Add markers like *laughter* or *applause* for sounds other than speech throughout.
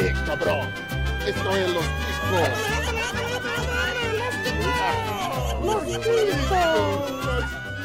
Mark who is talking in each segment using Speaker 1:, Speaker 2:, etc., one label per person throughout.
Speaker 1: Eh, cabrón. Esto es los discos. Los discos.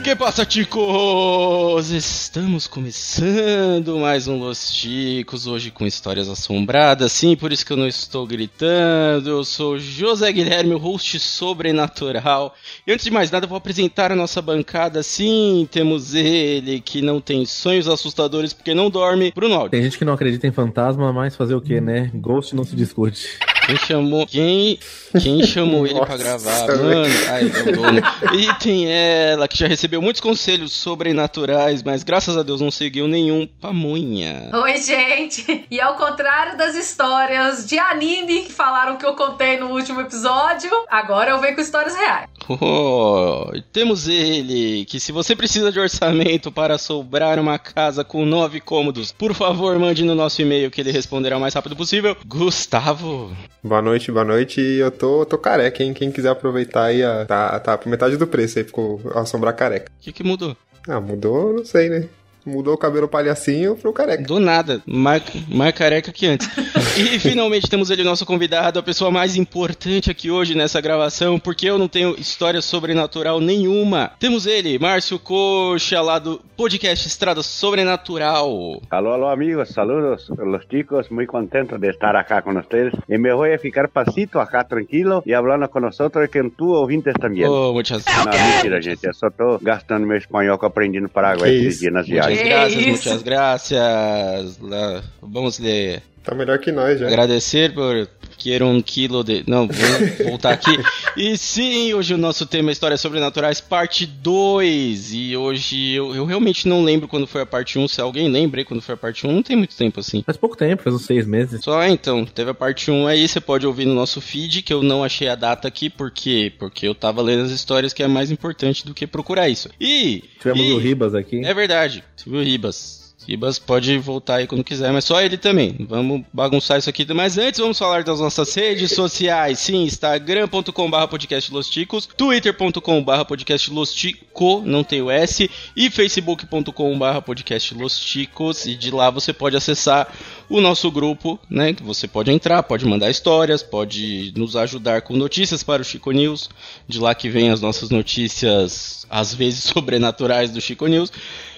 Speaker 2: Que passa, ticos? Estamos começando mais um Los Ticos, hoje com histórias assombradas, sim, por isso que eu não estou gritando. Eu sou José Guilherme, o host sobrenatural. E antes de mais nada, vou apresentar a nossa bancada. Sim, temos ele, que não tem sonhos assustadores porque não dorme, Bruno Aldi.
Speaker 3: Tem gente que não acredita em fantasma, mas fazer o que, né? Ghost não se discute.
Speaker 2: Quem chamou. Quem, quem chamou ele pra gravar? Mano, ai, é o dono. E tem ela, que já recebeu muitos conselhos sobrenaturais, mas graças a Deus não seguiu nenhum pamonha.
Speaker 4: Oi, gente! E ao contrário das histórias de anime que falaram que eu contei no último episódio, agora eu venho com histórias reais.
Speaker 2: Oh, temos ele, que se você precisa de orçamento para sobrar uma casa com nove cômodos, por favor, mande no nosso e-mail que ele responderá o mais rápido possível. Gustavo.
Speaker 5: Boa noite, boa noite. Eu tô, tô careca, hein? Quem quiser aproveitar aí, a, tá, tá por metade do preço aí, ficou a sombra careca.
Speaker 2: O que, que mudou?
Speaker 5: Ah, mudou, não sei, né? Mudou o cabelo palhacinho pro careca.
Speaker 2: Do nada, mais, mais careca que antes. *laughs* e finalmente temos ele, nosso convidado, a pessoa mais importante aqui hoje nessa gravação, porque eu não tenho história sobrenatural nenhuma. Temos ele, Márcio Coxa, lá do podcast Estrada Sobrenatural.
Speaker 6: Alô, alô, amigos, saludos, los chicos, muy contento de estar acá con ustedes. Y me voy a ficar pasito acá tranquilo y hablando con nosotros que tú ouvintes también.
Speaker 2: Oh, muchas
Speaker 6: Não, mentira, gente, eu só tô gastando meu espanhol que aprendi no Paraguai esses dias nas
Speaker 2: Muchas
Speaker 6: viagens.
Speaker 4: Que
Speaker 2: gracias,
Speaker 4: isso?
Speaker 2: muchas gracias. La- Vamos ler.
Speaker 5: Tá melhor que nós já.
Speaker 2: Agradecer por querer um quilo de. Não, vou voltar aqui. E sim, hoje o nosso tema é Histórias Sobrenaturais, parte 2. E hoje eu, eu realmente não lembro quando foi a parte 1. Se alguém lembra aí quando foi a parte 1, não tem muito tempo assim.
Speaker 3: Faz pouco tempo, faz uns seis meses.
Speaker 2: Só então, teve a parte 1 aí, você pode ouvir no nosso feed, que eu não achei a data aqui, por quê? Porque eu tava lendo as histórias que é mais importante do que procurar isso. E.
Speaker 3: Tivemos
Speaker 2: e-
Speaker 3: o Ribas aqui.
Speaker 2: É verdade, tive o Ribas. Ribas pode voltar aí quando quiser, mas só ele também. Vamos bagunçar isso aqui. Mas antes, vamos falar das nossas redes sociais. Sim, instagram.com.br podcastlosticos, twitter.com.br podcastlostico, não tem o S, e facebook.com.br podcastlosticos. E de lá você pode acessar o nosso grupo, né? Você pode entrar, pode mandar histórias, pode nos ajudar com notícias para o Chico News. De lá que vem as nossas notícias, às vezes *laughs* sobrenaturais do Chico News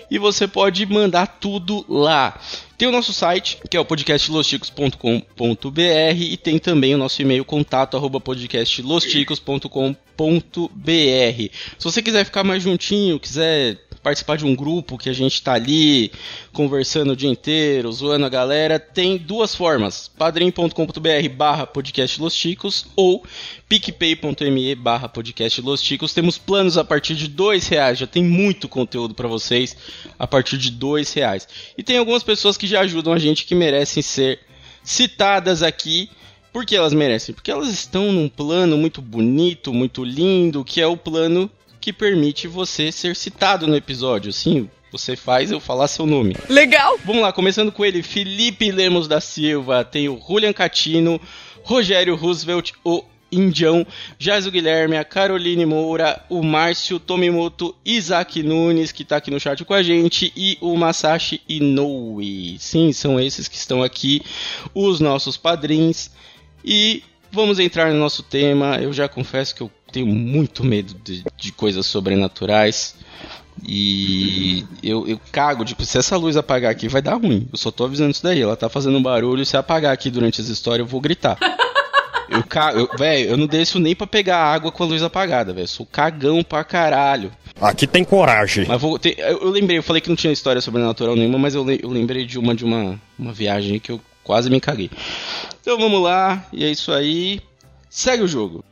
Speaker 2: e você pode mandar tudo lá. Tem o nosso site, que é o podcastlosticos.com.br e tem também o nosso e-mail contato arroba podcastlosticos.com.br. Se você quiser ficar mais juntinho, quiser participar de um grupo que a gente tá ali conversando o dia inteiro, zoando a galera, tem duas formas: padrim.com.br barra podcastlosticos ou picpay.me barra podcastlosticos. Temos planos a partir de dois reais, já tem muito conteúdo para vocês a partir de dois reais. E tem algumas pessoas que já ajudam a gente que merecem ser citadas aqui. Por que elas merecem? Porque elas estão num plano muito bonito, muito lindo, que é o plano que permite você ser citado no episódio. Sim, você faz eu falar seu nome.
Speaker 7: Legal!
Speaker 2: Vamos lá, começando com ele, Felipe Lemos da Silva, tem o Julian Catino, Rogério Roosevelt, o Indião, Jaso Guilherme, a Caroline Moura, o Márcio Tomimoto, Isaac Nunes, que tá aqui no chat com a gente, e o Masashi Inoue. Sim, são esses que estão aqui, os nossos padrinhos. E vamos entrar no nosso tema. Eu já confesso que eu tenho muito medo de, de coisas sobrenaturais. E eu, eu cago, tipo, se essa luz apagar aqui vai dar ruim. Eu só tô avisando isso daí. Ela tá fazendo um barulho. Se apagar aqui durante as histórias, eu vou gritar. *laughs* Eu cago, eu- velho, eu não desço nem pra pegar água com a luz apagada, velho. Sou cagão pra caralho.
Speaker 8: Aqui tem coragem.
Speaker 2: Mas vou ter, eu, eu lembrei, eu falei que não tinha história sobrenatural nenhuma, mas eu, eu lembrei de uma de uma, uma viagem que eu quase me caguei. Então vamos lá, e é isso aí. Segue o jogo.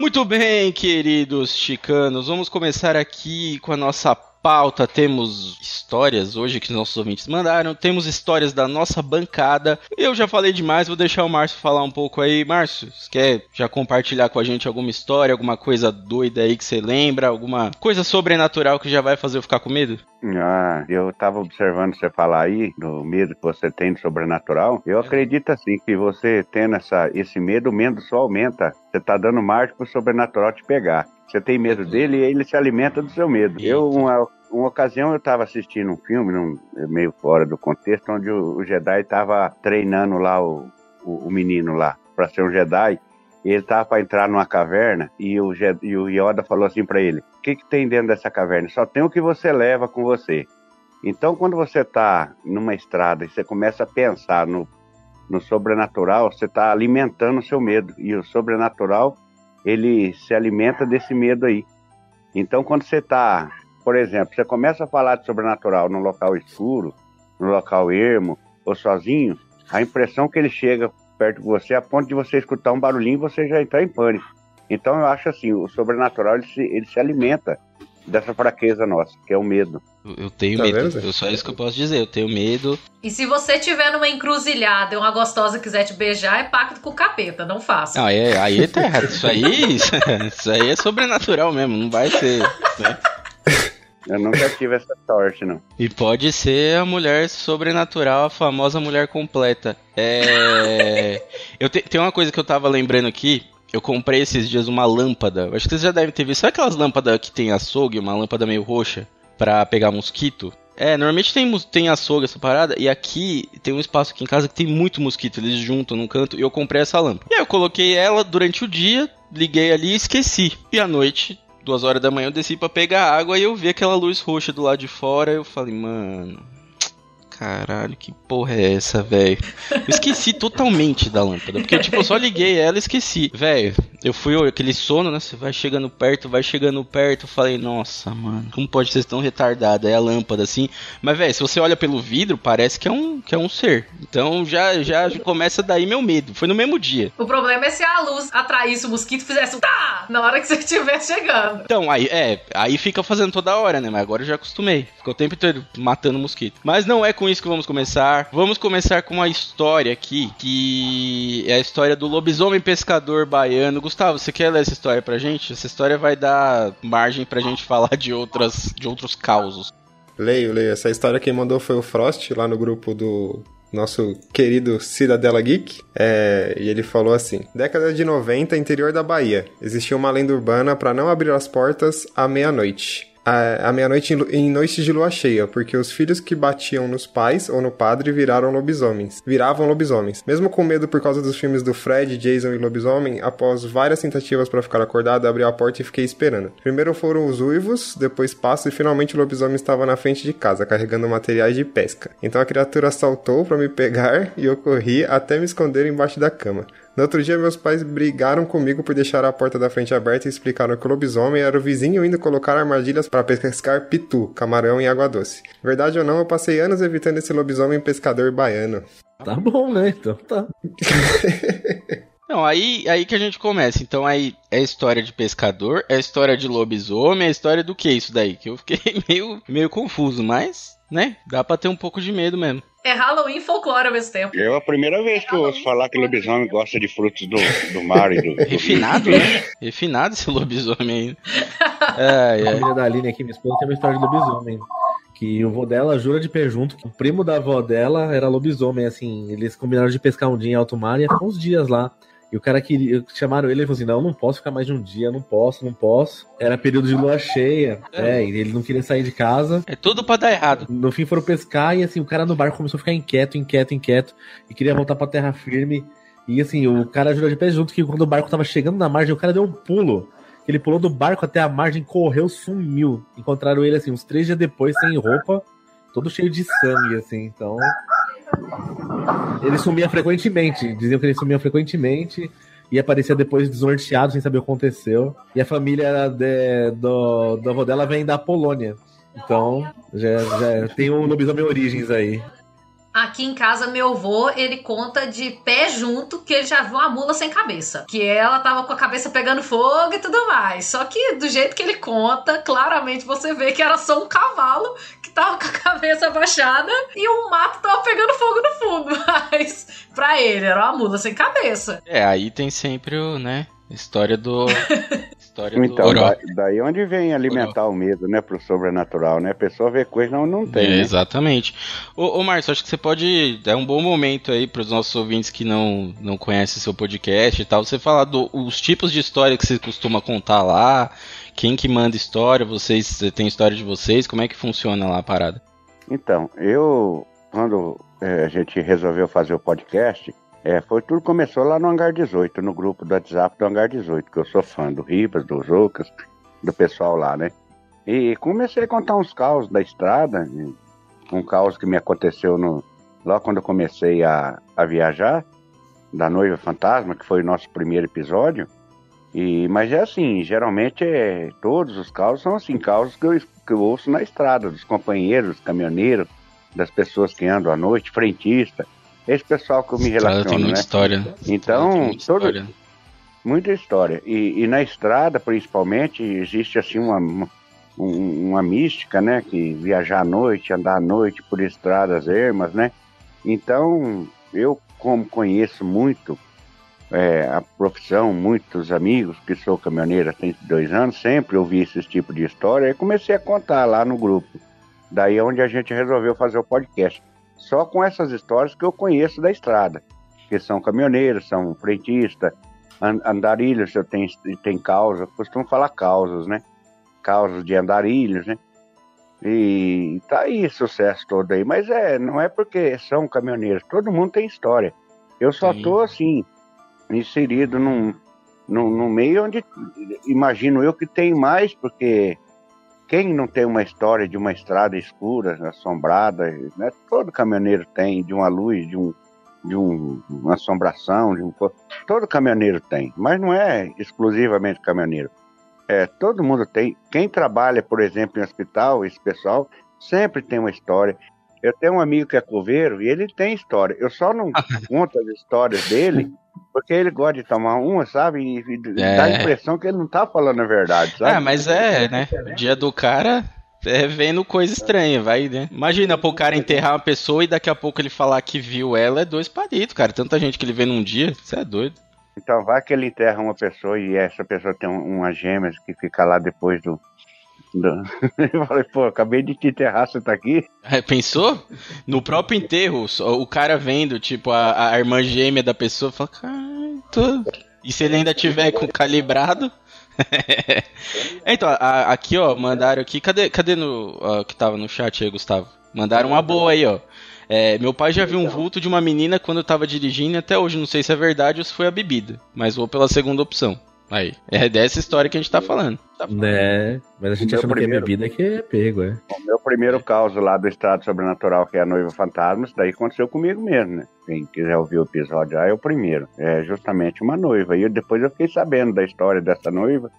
Speaker 2: Muito bem, queridos chicanos, vamos começar aqui com a nossa pauta. Temos histórias hoje que nossos ouvintes mandaram, temos histórias da nossa bancada. Eu já falei demais, vou deixar o Márcio falar um pouco aí. Márcio, quer já compartilhar com a gente alguma história, alguma coisa doida aí que você lembra, alguma coisa sobrenatural que já vai fazer eu ficar com medo?
Speaker 6: Ah, eu tava observando você falar aí do medo que você tem do sobrenatural. Eu acredito assim que você tendo essa, esse medo, o medo só aumenta. Você tá dando margem pro sobrenatural te pegar. Você tem medo dele e ele se alimenta do seu medo. Eu, uma, uma ocasião, eu tava assistindo um filme, num, meio fora do contexto, onde o, o Jedi tava treinando lá o, o, o menino lá para ser um Jedi. E ele tava para entrar numa caverna e o, Je- e o Yoda falou assim para ele: O que, que tem dentro dessa caverna? Só tem o que você leva com você. Então, quando você tá numa estrada e você começa a pensar no, no sobrenatural, você tá alimentando o seu medo. E o sobrenatural, ele se alimenta desse medo aí. Então, quando você tá, por exemplo, você começa a falar de sobrenatural num local escuro, num local ermo ou sozinho, a impressão que ele chega perto de você a ponto de você escutar um barulhinho você já entrar em pânico. Então eu acho assim, o sobrenatural ele se, ele se alimenta dessa fraqueza nossa, que é o medo.
Speaker 2: Eu, tenho
Speaker 5: Tá
Speaker 2: medo.
Speaker 5: vendo?
Speaker 2: Eu só isso que eu posso dizer. Eu tenho medo.
Speaker 4: E se você tiver numa encruzilhada e uma gostosa quiser te beijar, é pacto com o capeta, não faça.
Speaker 2: Não, é, aí tá errado. Isso aí, *laughs* isso aí é sobrenatural mesmo. Não vai ser. né?
Speaker 6: Eu nunca tive essa sorte, não.
Speaker 2: E pode ser a mulher sobrenatural, a famosa mulher completa. É. Eu te- tem uma coisa que eu tava lembrando aqui. Eu comprei esses dias uma lâmpada. Acho que vocês já devem ter visto. Sabe aquelas lâmpadas que tem açougue, uma lâmpada meio roxa, pra pegar mosquito? É, normalmente tem, tem açougue essa parada, e aqui tem um espaço aqui em casa que tem muito mosquito, eles juntam num canto, e eu comprei essa lâmpada. E aí eu coloquei ela durante o dia, liguei ali e esqueci. E à noite, duas horas da manhã, eu desci pra pegar água e eu vi aquela luz roxa do lado de fora, eu falei, mano... Caralho, que porra é essa, velho? Eu esqueci *laughs* totalmente da lâmpada. Porque, tipo, eu só liguei ela e esqueci. Velho, eu fui aquele sono, né? Você vai chegando perto, vai chegando perto. Eu falei, nossa, mano, como pode ser tão retardada? É a lâmpada assim. Mas, velho, se você olha pelo vidro, parece que é um, que é um ser. Então já, já começa daí meu medo. Foi no mesmo dia.
Speaker 4: O problema é se a luz atraísse o mosquito e fizesse um tá na hora que você estiver chegando.
Speaker 2: Então, aí, é, aí fica fazendo toda hora, né? Mas agora eu já acostumei. Ficou o tempo inteiro matando mosquito. Mas não é com isso que vamos começar. Vamos começar com uma história aqui, que é a história do lobisomem pescador baiano. Gustavo, você quer ler essa história pra gente? Essa história vai dar margem pra gente falar de outras de outros causos.
Speaker 5: Leio, leio. Essa história quem mandou foi o Frost, lá no grupo do nosso querido Cidadela Geek. É, e ele falou assim: Década de 90, interior da Bahia. Existia uma lenda urbana para não abrir as portas à meia-noite. À à meia-noite em em noites de lua cheia, porque os filhos que batiam nos pais ou no padre viraram lobisomens. Viravam lobisomens. Mesmo com medo por causa dos filmes do Fred, Jason e Lobisomem, após várias tentativas para ficar acordado, abri a porta e fiquei esperando. Primeiro foram os uivos, depois passo e finalmente o lobisomem estava na frente de casa, carregando materiais de pesca. Então a criatura saltou para me pegar *laughs* e eu corri até me esconder embaixo da cama. No outro dia, meus pais brigaram comigo por deixar a porta da frente aberta e explicaram que o lobisomem era o vizinho indo colocar armadilhas para pescar pitu, camarão e água doce. Verdade ou não, eu passei anos evitando esse lobisomem pescador baiano.
Speaker 3: Tá bom, né? Então tá. *laughs*
Speaker 2: Não, aí, aí que a gente começa. Então aí é história de pescador, é história de lobisomem, é história do que isso daí? Que eu fiquei *laughs* meio, meio confuso, mas, né? Dá pra ter um pouco de medo mesmo.
Speaker 4: É Halloween e folclore ao mesmo tempo.
Speaker 6: É a primeira vez que eu ouço falar que lobisomem gosta de frutos do, do mar e do, do *laughs*
Speaker 2: Refinado, né? Refinado esse lobisomem aí. *laughs* Ai,
Speaker 3: A
Speaker 2: ai.
Speaker 3: família da Aline aqui, minha esposa, tem uma história de lobisomem. Que o vô dela jura de pé junto que o primo da avó dela era lobisomem, assim. Eles combinaram de pescar um dia em alto mar e ia ficar uns dias lá. E o cara queria. Chamaram ele e falou assim: Não, não posso ficar mais de um dia, não posso, não posso. Era período de lua cheia. É, e ele não queria sair de casa.
Speaker 2: É tudo pra dar errado.
Speaker 3: No fim foram pescar e assim, o cara no barco começou a ficar inquieto, inquieto, inquieto. E queria voltar pra terra firme. E assim, o cara jurou de pé junto que quando o barco tava chegando na margem, o cara deu um pulo. Ele pulou do barco até a margem, correu, sumiu. Encontraram ele assim, uns três dias depois, sem roupa, todo cheio de sangue, assim. Então. Ele sumia frequentemente. Diziam que ele sumia frequentemente. E aparecia depois desnorteado, sem saber o que aconteceu. E a família de, do, do avô dela vem da Polônia. Então, já, já tem o lobisomem Origens aí.
Speaker 4: Aqui em casa, meu avô, ele conta de pé junto que ele já viu uma mula sem cabeça. Que ela tava com a cabeça pegando fogo e tudo mais. Só que do jeito que ele conta, claramente você vê que era só um cavalo que tava com a cabeça abaixada e o mato tava pegando fogo no fundo. *laughs* Mas pra ele era uma mula sem cabeça.
Speaker 2: É, aí tem sempre o, né? História do. *laughs* História
Speaker 6: Então,
Speaker 2: do
Speaker 6: da, daí onde vem alimentar o medo, né, pro sobrenatural, né? A pessoa vê coisa não, não tem,
Speaker 2: É,
Speaker 6: né?
Speaker 2: Exatamente. Ô, ô Márcio, acho que você pode dar um bom momento aí para os nossos ouvintes que não, não conhecem seu podcast e tal, você falar dos tipos de história que você costuma contar lá, quem que manda história, vocês tem história de vocês, como é que funciona lá a parada?
Speaker 6: Então, eu, quando é, a gente resolveu fazer o podcast, é, foi tudo começou lá no Hangar 18, no grupo do WhatsApp do Hangar 18, que eu sou fã do Ribas, do Jocas, do pessoal lá, né? E comecei a contar uns caos da estrada, um caos que me aconteceu no, logo quando eu comecei a, a viajar, da Noiva Fantasma, que foi o nosso primeiro episódio. E, mas é assim, geralmente é, todos os causos são assim, causos que eu, que eu ouço na estrada, dos companheiros, dos caminhoneiros, das pessoas que andam à noite, frentista, esse pessoal que eu me relaciono,
Speaker 2: tem muita
Speaker 6: né?
Speaker 2: história.
Speaker 6: Então,
Speaker 2: tem muita
Speaker 6: todo-
Speaker 2: história.
Speaker 6: Muita história. E, e na estrada, principalmente, existe assim uma, uma, um- uma mística, né? Que viajar à noite, andar à noite por estradas ermas, né? Então, eu como conheço muito é, a profissão, muitos amigos que sou caminhoneiro há 32 anos, sempre ouvi esse tipo de história e comecei a contar lá no grupo. Daí é onde a gente resolveu fazer o podcast. Só com essas histórias que eu conheço da estrada. Que são caminhoneiros, são frentistas, an- andarilhos, eu tenho, tem causa, costumo falar causas, né? Causas de andarilhos, né? E tá aí sucesso todo aí. Mas é, não é porque são caminhoneiros, todo mundo tem história. Eu só
Speaker 2: Sim.
Speaker 6: tô assim, inserido num, num, num meio onde imagino eu que tem mais, porque quem não tem uma história de uma estrada escura, assombrada, né? Todo caminhoneiro tem, de uma luz, de um de um, uma assombração, de um todo caminhoneiro tem, mas não é exclusivamente caminhoneiro. É, todo mundo tem. Quem trabalha, por exemplo, em hospital, esse pessoal sempre tem uma história. Eu tenho um amigo que é coveiro e ele tem história. Eu só não *laughs* conto as histórias dele porque ele gosta de tomar uma, sabe? E, e
Speaker 2: É.
Speaker 6: dá a impressão que ele não tá falando a verdade, sabe?
Speaker 2: Ah, mas é, né? O dia do cara é vendo coisa estranha, vai, né? Imagina pro cara enterrar uma pessoa e daqui a pouco ele falar que viu ela, é dois palitos, cara. Tanta gente que ele vê num dia, você é doido.
Speaker 6: Então vai que ele enterra uma pessoa e essa pessoa tem um, umas gêmeas que fica lá depois do. *laughs* Eu falei, pô, acabei de te enterrar, você tá aqui?
Speaker 2: É, Pensou? No próprio enterro, só- o cara vendo, tipo, a, a irmã gêmea da pessoa, fala, caralho, tô... E se ele ainda tiver com calibrado? *laughs* então, a- aqui, ó, mandaram aqui, cadê, cadê no, ó, que tava no chat aí, Gustavo? Mandaram uma boa aí, ó. É, meu pai já viu um vulto de uma menina quando eu tava dirigindo e até hoje não sei se é verdade ou se foi a bebida, mas vou pela segunda opção. Aí, é dessa história que a gente tá falando.
Speaker 3: Né? Mas a gente achando que é
Speaker 6: primeiro.
Speaker 3: bebida que é pego, é.
Speaker 6: O meu primeiro caso lá do Estado Sobrenatural, que é a Noiva Fantasma, isso daí aconteceu comigo mesmo, né? Quem quiser ouvir o episódio já é o primeiro. É justamente uma noiva. E eu- depois eu fiquei sabendo da história dessa noiva.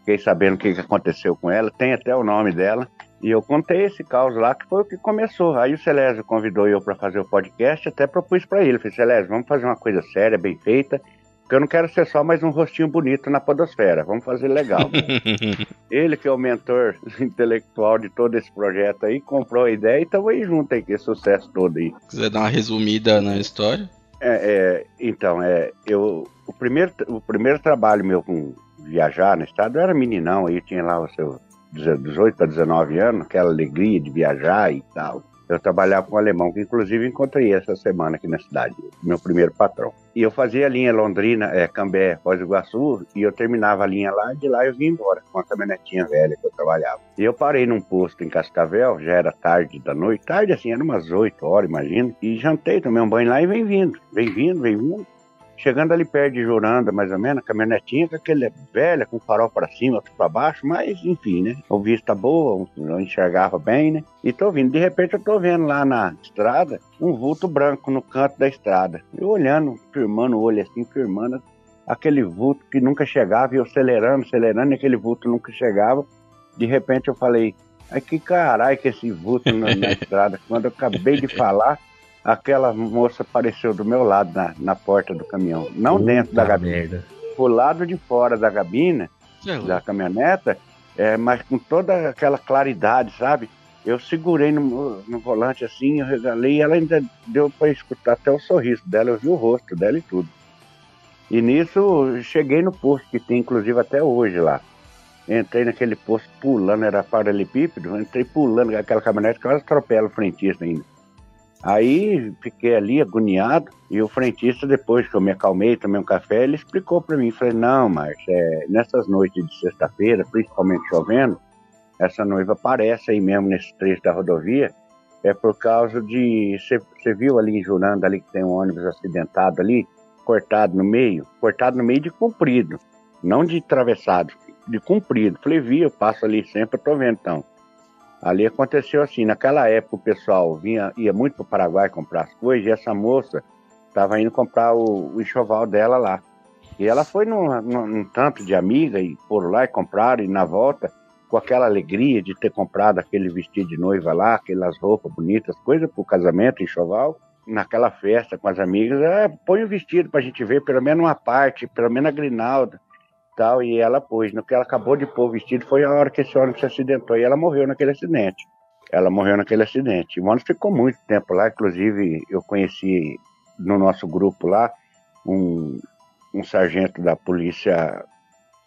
Speaker 6: Fiquei sabendo o que, que aconteceu com ela. Tem até o nome dela. E eu contei esse caos lá, que foi o que começou. Aí o Celésio convidou eu para fazer o podcast, até propus para ele. Falei, Celésio, vamos fazer uma coisa séria, bem feita. Porque eu não quero ser só mais um rostinho bonito na podosfera. Vamos fazer legal. *laughs* Ele que é o mentor *laughs* intelectual de todo esse projeto aí, comprou a ideia e estamos aí junto aí, com esse sucesso todo aí.
Speaker 2: quiser dar uma resumida na história.
Speaker 6: É, é, então, é, eu, o, primeiro, o primeiro trabalho meu com viajar no estado, eu era meninão aí, tinha lá os seus 18 para 19 anos, aquela alegria de viajar e tal. Eu trabalhava com um alemão, que inclusive encontrei essa semana aqui na cidade, meu primeiro patrão. E eu fazia a linha Londrina, é, Cambé, Foz do Iguaçu, e eu terminava a linha lá, e de lá eu vim embora, com a caminhonetinha velha que eu trabalhava. E eu parei num posto em Cascavel, já era tarde da noite, tarde assim, era umas 8 horas, imagina, e jantei, tomei um banho lá e vem vindo, vem vindo, vem vindo. Chegando ali perto de Juranda, mais ou menos, a caminhonetinha com aquele velha, com o farol pra cima, outro pra baixo, mas enfim, né? A vista boa, eu enxergava bem, né? E tô vindo, de repente eu tô vendo lá na estrada um vulto branco no canto da estrada. Eu olhando, firmando o olho assim, firmando aquele vulto que nunca chegava, e eu acelerando, acelerando, e aquele vulto nunca chegava. De repente eu falei, ai que caralho que esse vulto na, na *laughs* estrada. Quando eu acabei de falar, aquela moça apareceu do meu lado na, na porta do caminhão. Não dentro da
Speaker 3: Puta
Speaker 6: gabina,
Speaker 3: merda.
Speaker 6: pro lado de fora da gabina, da caminhoneta, é, mas com toda aquela claridade, sabe? Eu segurei no, no volante assim, eu regalei e ela ainda deu para escutar até o sorriso dela, eu vi o rosto dela e tudo. E nisso cheguei no posto que tem inclusive até hoje lá. Entrei naquele posto pulando, era paralelepípedo, entrei pulando aquela caminhonete, quase atropela o frentista ainda. Aí fiquei ali agoniado e o frentista, depois que eu me acalmei, tomei um café, ele explicou para mim, falei, não, Márcio, é, nessas noites de sexta-feira, principalmente chovendo, essa noiva aparece aí mesmo nesse trecho da rodovia, é por causa de, você viu ali em Juranda, ali que tem um ônibus acidentado ali, cortado no meio, cortado no meio de comprido, não de atravessado, de comprido. Falei, vi, eu passo ali sempre, eu tô vendo então. Ali aconteceu assim, naquela época o pessoal vinha, ia muito para o Paraguai comprar as coisas e essa moça estava indo comprar o, o, enxoval dela lá. E ela foi num, num, num tanto de amiga e foram lá e compraram e na volta, com aquela alegria de ter comprado aquele vestido de noiva lá, aquelas roupas bonitas, coisa para o casamento, enxoval, naquela festa com as amigas, é, põe o vestido para a gente ver pelo menos uma parte, pelo menos a grinalda tal, e ela pôs. No que ela acabou de pôr o vestido foi a hora que esse ônibus se acidentou e ela morreu naquele acidente. Ela morreu naquele acidente. O ônibus ficou muito tempo lá, inclusive eu conheci no nosso grupo lá um, um sargento da polícia,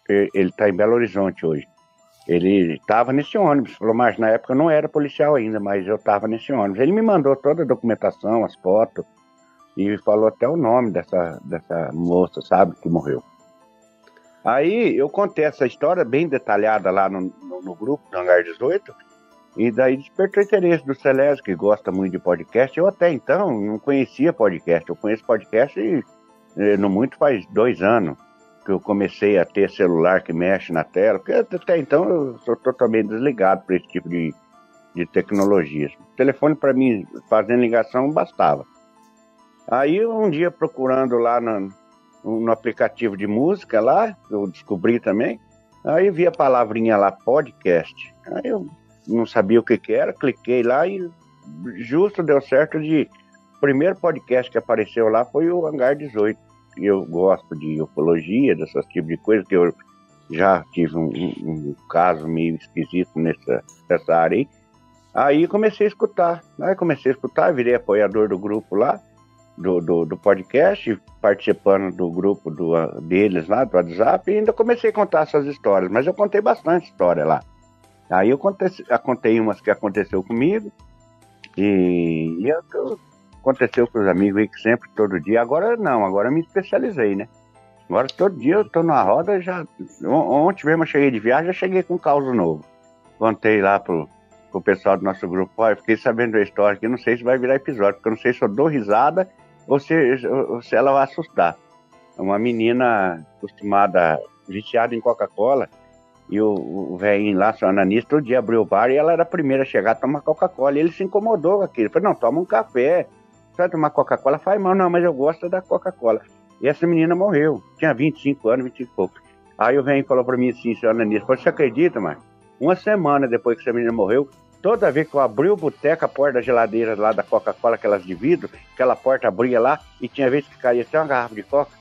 Speaker 6: ele está em Belo Horizonte hoje. Ele estava nesse ônibus, falou, mas na época eu não era policial ainda, mas eu estava nesse ônibus. Ele me mandou toda a documentação, as fotos, e falou até o nome dessa, dessa moça, sabe, que morreu. Aí eu contei essa história bem detalhada lá no, no, no grupo do Hangar 18, e daí despertou interesse do Celésio, que gosta muito de podcast. Eu até então não conhecia podcast. Eu conheço podcast e, eh, no muito faz dois anos que eu comecei a ter celular que mexe na tela, porque até então eu sou totalmente desligado para esse tipo de, de tecnologias. O telefone para mim, fazendo ligação, bastava. Aí um dia procurando lá no, no aplicativo de música lá, eu descobri também. Aí vi a palavrinha lá, podcast. Aí eu não sabia o que, que era, cliquei lá e justo deu certo de. O primeiro podcast que apareceu lá foi o Hangar 18. E eu gosto de ufologia, dessas tipos de coisas, que eu já tive um, um, um caso meio esquisito nessa, nessa área aí. Aí comecei a escutar. Aí comecei a escutar, virei apoiador do grupo lá do, do, do, podcast, participando do grupo do, deles lá, do WhatsApp, e ainda comecei a contar essas histórias, mas eu contei bastante história lá. Aí eu contei, eu contei umas que aconteceu comigo, e, e eu, aconteceu com os amigos aí que sempre, todo dia. Agora não, agora eu me especializei, né? Agora todo dia eu tô na roda, já. Ontem mesmo eu cheguei de viagem, já cheguei com um caos novo. Contei lá pro, pessoal do nosso grupo, fiquei sabendo da história aqui, não sei se vai virar episódio, porque eu não sei se eu dou risada ou se ela vai assustar. Uma menina acostumada, viciada em Coca-Cola, e o, o velhinho lá, seu Ananis, todo dia abriu o bar e ela era a primeira a chegar a tomar Coca-Cola. Ele se incomodou com aquilo. Ele não, toma um café. Você vai tomar Coca-Cola? Faz mal, não, mas eu gosto da Coca-Cola. E essa menina morreu. Tinha 25 anos, 25 e pouco. Aí o velhinho falou pra mim assim, seu Ananis, você acredita, mas uma semana depois que essa menina morreu, Toda vez que eu abri o boteco, a porta da geladeira lá da Coca-Cola, aquelas de vidro, aquela porta abria lá e tinha vezes que caía até uma garrafa de Coca.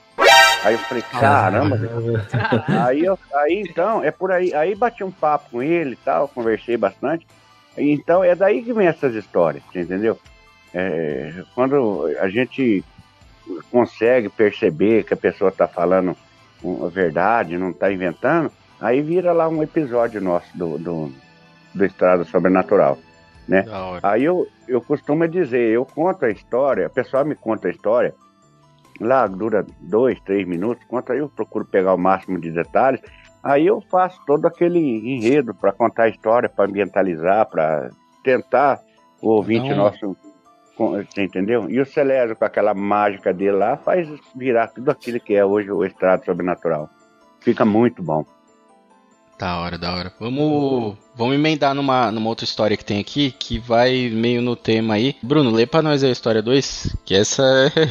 Speaker 6: Aí eu falei, caramba. *laughs* aí, eu, aí então, é por aí. Aí bati um papo com ele e tal, conversei bastante. Então é daí que vem essas histórias, entendeu? É, quando a gente consegue perceber que a pessoa está falando a verdade, não está inventando, aí vira lá um episódio nosso do, do do Estrada Sobrenatural, né? Aí eu, eu costumo dizer, eu conto a história, a pessoa me conta a história, lá dura dois, três minutos, conta aí eu procuro pegar o máximo de detalhes, aí eu faço todo aquele enredo para contar a história, para ambientalizar, para tentar o ouvinte Não. nosso você entendeu? E o Celésio, com aquela mágica dele lá, faz virar tudo aquilo que é hoje o Estrado Sobrenatural. Fica muito bom.
Speaker 2: Da hora, da hora. Vamos, vamos emendar numa, numa outra história que tem aqui, que vai meio no tema aí. Bruno, lê pra nós a história 2, que essa é...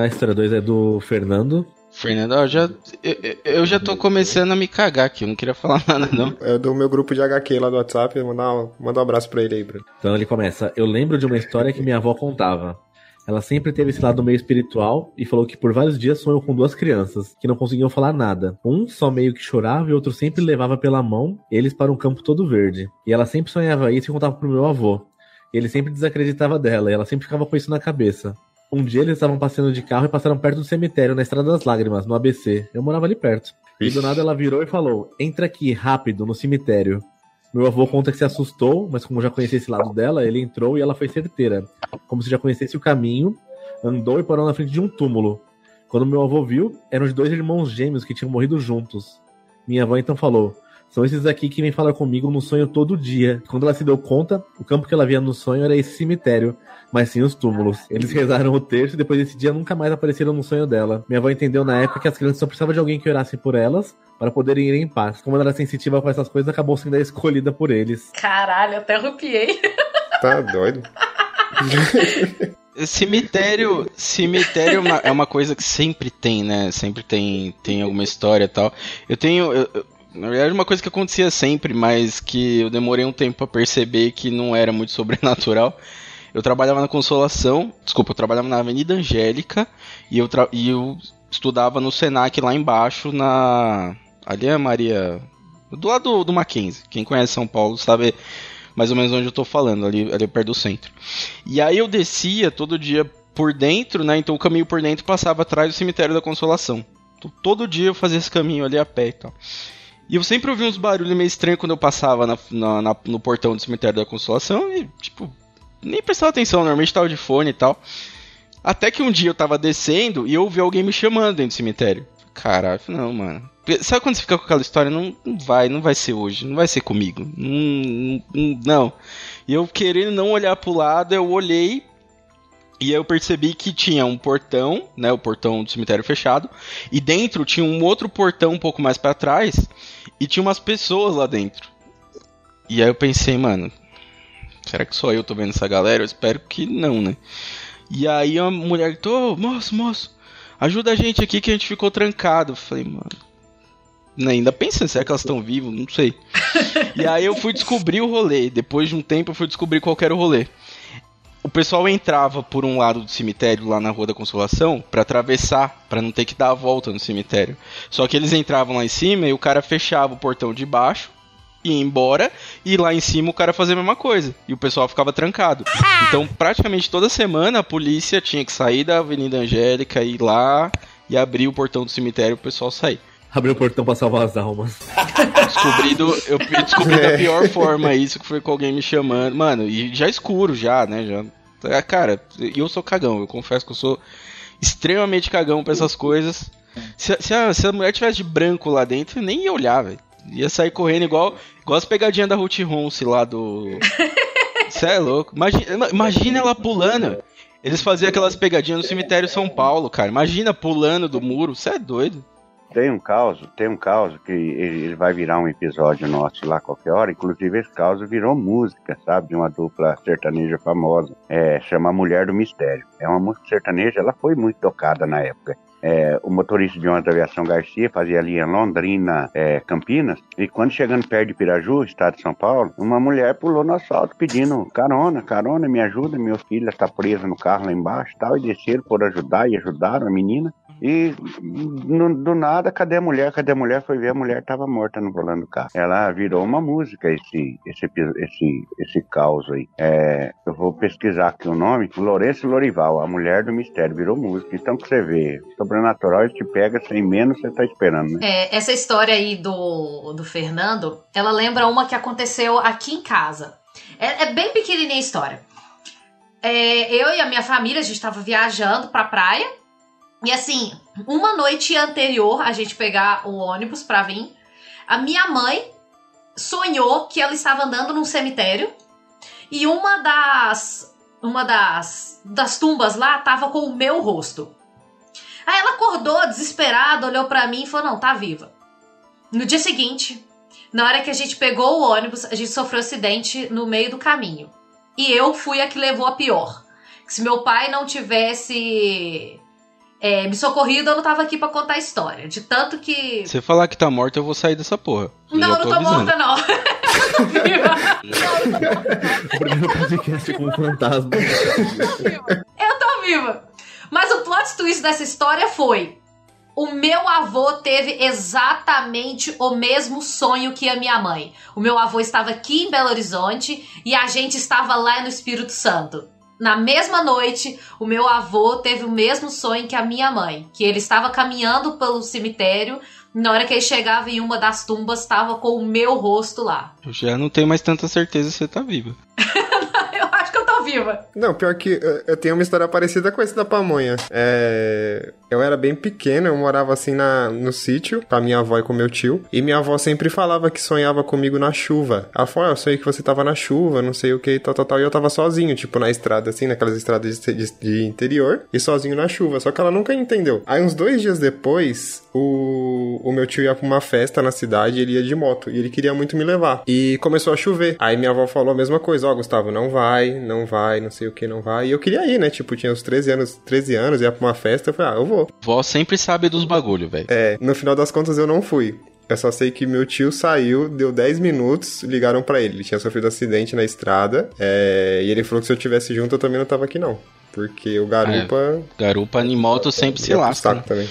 Speaker 3: A história 2 é do Fernando.
Speaker 2: Fernando, eu já, eu, eu, já tô começando a me cagar aqui, eu não queria falar *laughs* nada não.
Speaker 5: É do meu grupo de HQ lá do WhatsApp, mandar, mandar um abraço pra ele aí, Bruno.
Speaker 3: Então ele começa, eu lembro de uma história que minha avó contava. Ela sempre teve esse lado meio espiritual e falou que por vários dias sonhou com duas crianças que não conseguiam falar nada. Um só meio que chorava e o outro sempre levava pela mão eles para um campo todo verde. E ela sempre sonhava isso e contava pro meu avô. E ele sempre desacreditava dela e ela sempre ficava com isso na cabeça. Um dia eles estavam passeando de carro e passaram perto do cemitério, na Estrada das Lágrimas, no ABC. Eu morava ali perto. E do nada ela virou e falou: Entra aqui, rápido, no cemitério. Meu avô conta que se assustou, mas como já conhecia esse lado dela, ele entrou e ela foi certeira. Como se já conhecesse o caminho, andou e parou na frente de um túmulo. Quando meu avô viu, eram os dois irmãos gêmeos que tinham morrido juntos. Minha avó então falou: São esses aqui que vêm falar comigo no sonho todo dia. Quando ela se deu conta, o campo que ela via no sonho era esse cemitério, mas sim os túmulos. Eles *laughs* rezaram o texto e depois desse dia nunca mais apareceram no sonho dela. Minha avó entendeu na época que as crianças só precisavam de alguém que orasse por elas para poderem ir em paz. Como ela era sensitiva com essas coisas, acabou sendo a escolhida por eles.
Speaker 4: Caralho, até arrupiei.
Speaker 5: Tá doido? *laughs*
Speaker 2: Cemitério, cemitério é uma, é uma coisa que sempre tem, né? Sempre tem, tem alguma história e tal. Eu tenho. eu- na verdade, uma coisa que acontecia sempre, mas que eu demorei um tempo pra perceber que não era muito *laughs* sobrenatural. Eu trabalhava na Consolação, desculpa, eu trabalhava na Avenida Angélica e eu, tra- e eu estudava no Senac lá embaixo, na. Ali é a Maria. Do lado do, do Mackenzie. Quem conhece São Paulo sabe mais ou menos onde eu tô falando, ali, ali perto do centro. E aí eu descia todo dia por dentro, né? Então o caminho por dentro passava atrás do cemitério da Consolação. Então, todo dia eu fazia esse caminho ali a pé e tal. E eu sempre ouvia uns barulhos meio estranhos quando eu passava na- na- na- no portão do cemitério da Consolação e, tipo, nem prestava atenção, normalmente tava de fone e tal. Até que um dia eu tava descendo e eu ouvi alguém me chamando dentro do cemitério. Caralho, não, mano. Sabe quando você fica com aquela história? Não, não vai, não vai ser hoje, não vai ser comigo. Não, não. E eu querendo não olhar pro lado, eu olhei e eu percebi que tinha um portão, né, o portão do cemitério fechado, e dentro tinha um outro portão um pouco mais pra trás e tinha umas pessoas lá dentro. E aí eu pensei, mano, será que só eu tô vendo essa galera? Eu espero que não, né? E aí a mulher gritou, "Ô, moço, moço, ajuda a gente aqui que a gente ficou trancado. Eu falei, mano. Né, Ainda pensando, será que elas estão vivas? Não sei. *laughs* e aí eu fui descobrir o rolê. Depois de um tempo eu fui descobrir qual era o rolê. O pessoal entrava por um lado do cemitério lá na Rua da Consolação pra atravessar, pra não ter que dar a volta no cemitério. Só que eles entravam lá em cima e o cara fechava o portão de baixo, ia embora e lá em cima o cara fazia a mesma coisa e o pessoal ficava trancado. Então, praticamente toda semana a polícia tinha que sair da Avenida Angélica ir lá e abrir o portão do cemitério pro pessoal sair.
Speaker 3: Abriu o portão pra salvar as almas. *laughs*
Speaker 2: Descobri, do, eu descobri da pior forma isso, que foi com alguém me chamando. Mano, e já escuro já, né? Já, Ah, cara, eu sou cagão, eu confesso que eu sou extremamente cagão pra essas coisas. Se, se a, se a mulher tivesse de branco lá dentro, eu nem ia olhar, velho. Ia sair correndo igual, igual as pegadinhas da Ruth Ronce lá do. *laughs* Você é louco. Imagina, imagina ela pulando. Eles faziam aquelas pegadinhas no cemitério São Paulo, cara. Imagina pulando do muro. Você é doido.
Speaker 6: Tem um caso, tem um caso que ele vai virar um episódio nosso lá qualquer hora. Inclusive, esse caso virou música, sabe? De uma dupla sertaneja famosa. É, chama Mulher do Mistério. É uma música sertaneja, ela foi muito tocada na época. É, o motorista de ônibus da aviação Garcia fazia ali em Londrina, é, Campinas, e quando chegando perto de Piraju, estado de São Paulo, uma mulher pulou no asfalto pedindo carona, carona, me ajuda, minha filha está presa no carro lá embaixo tal, e desceram por ajudar e ajudaram a menina. E no- do nada, cadê a mulher? Cadê a mulher? Foi ver, a mulher estava morta no volante do carro. Ela virou uma música, esse, esse, esse, esse caos aí. É, eu vou pesquisar aqui o nome. Lourenço Lorival, a mulher do mistério, virou música. Então, que você vê, sobrenatural, ele te pega sem menos você tá esperando, né?
Speaker 4: É, essa história aí do, do Fernando, ela lembra uma que aconteceu aqui em casa. É, é bem pequenininha a história. É, eu e a minha família, a gente estava viajando pra praia. E assim, uma noite anterior a gente pegar o ônibus pra vir, a minha mãe sonhou que ela estava andando num cemitério e uma das uma das das tumbas lá tava com o meu rosto. Aí ela acordou desesperada, olhou pra mim e falou: "Não, tá viva". No dia seguinte, na hora que a gente pegou o ônibus, a gente sofreu um acidente no meio do caminho. E eu fui a que levou a pior. Se meu pai não tivesse é, me socorrido, eu não tava aqui pra contar a história. De tanto que.
Speaker 2: Se você falar que tá morto, eu vou sair dessa porra. Eu
Speaker 4: Não, eu não tô
Speaker 2: avisando.
Speaker 4: morta, não. eu tô viva.
Speaker 3: O primeiro podcast com um fantasma.
Speaker 4: Eu tô viva. Mas o plot twist dessa história foi: o meu avô teve exatamente o mesmo sonho que a minha mãe. O meu avô estava aqui em Belo Horizonte e a gente estava lá no Espírito Santo. Na mesma noite, o meu avô teve o mesmo sonho que a minha mãe, que ele estava caminhando pelo cemitério, na hora que ele chegava em uma das tumbas, estava com o meu rosto lá.
Speaker 2: Eu já não tenho mais tanta certeza se você tá viva. *laughs*
Speaker 4: eu acho que eu tô viva.
Speaker 5: Não, pior que eu, eu tenho uma história parecida com esse da pamonha. É, eu era bem pequeno, eu morava assim na, no sítio, com a minha avó e com meu tio. E minha avó sempre falava que sonhava comigo na chuva. Ela falou: ah, eu sonhei que você tava na chuva, não sei o que, tal, tal, tal. E eu tava sozinho, tipo, na estrada, assim, naquelas estradas de, de, de interior, e sozinho na chuva. Só que ela nunca entendeu. Aí, uns dois dias depois, o, o meu tio ia pra uma festa na cidade, ele ia de moto, e ele queria muito me levar. E começou a chover. Aí minha avó falou a mesma coisa: ó, oh, Gustavo, não vai, não vai, não sei o que, não vai. E eu queria ir, né? Tipo, tinha uns 13 anos, 13 anos, ia pra uma festa, eu falei: ah, eu vou.
Speaker 2: Vó sempre sabe dos bagulho, velho.
Speaker 5: É, no final das contas eu não fui. Eu só sei que meu tio saiu, deu 10 minutos, ligaram para ele. Ele tinha sofrido um acidente na estrada. É, e ele falou que se eu tivesse junto, eu também não tava aqui, não. Porque o garupa. É,
Speaker 2: garupa animal, tu sempre se lasca. Né? Também.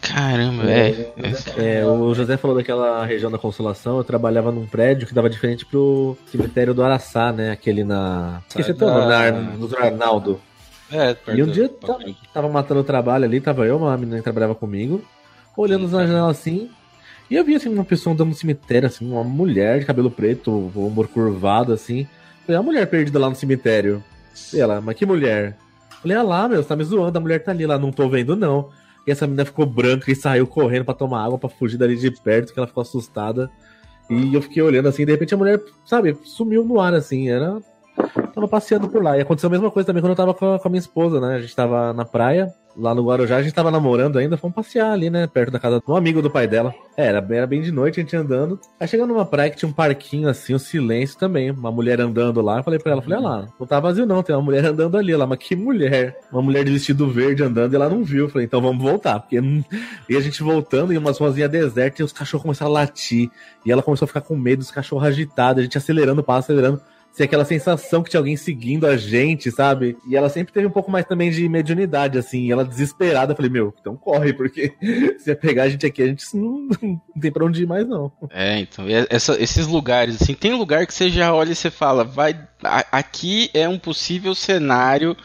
Speaker 2: Caramba, é,
Speaker 3: é, é. O José falou daquela região da Consolação. Eu trabalhava num prédio que dava de frente pro cemitério do Araçá, né? Aquele na. Esqueci o nome, na, no Arnaldo. É, e um dia tava, tava matando o trabalho ali, tava eu, uma menina que trabalhava comigo, olhando na janela assim, e eu vi assim uma pessoa andando no cemitério, assim, uma mulher de cabelo preto, o ombro curvado, assim. Falei, a mulher perdida lá no cemitério. E ela, mas que mulher? Falei, ah lá, meu, você tá me zoando, a mulher tá ali lá, não tô vendo, não. E essa menina ficou branca e saiu correndo para tomar água, para fugir dali de perto, que ela ficou assustada. E eu fiquei olhando assim, de repente a mulher, sabe, sumiu no ar, assim, era tava passeando por lá. E aconteceu a mesma coisa também quando eu tava com a, com a minha esposa, né? A gente tava na praia, lá no Guarujá, a gente tava namorando ainda, fomos passear ali, né? Perto da casa de um amigo do pai dela. É, era, era bem de noite, a gente andando. Aí chegando numa praia que tinha um parquinho assim, um silêncio também. Uma mulher andando lá. Eu falei pra ela, falei, olha lá, não tá vazio não, tem uma mulher *laughs* andando ali. Ela, mas que mulher? Uma mulher de vestido verde andando e ela não viu. Eu falei, então vamos voltar. Porque... E a gente voltando em umas ruazinhas desertas e os cachorros começaram a latir. E ela começou a ficar com medo, os cachorros agitados, a gente acelerando o passo, acelerando ser aquela sensação que tinha alguém seguindo a gente, sabe? E ela sempre teve um pouco mais também de mediunidade, assim. Ela desesperada, eu falei, meu, então corre, porque *laughs* se pegar a gente aqui, a gente *laughs* não, não tem pra onde ir mais, não.
Speaker 2: É, então, essa, esses lugares, assim, tem lugar que você já olha e você fala, vai. Aqui é um possível cenário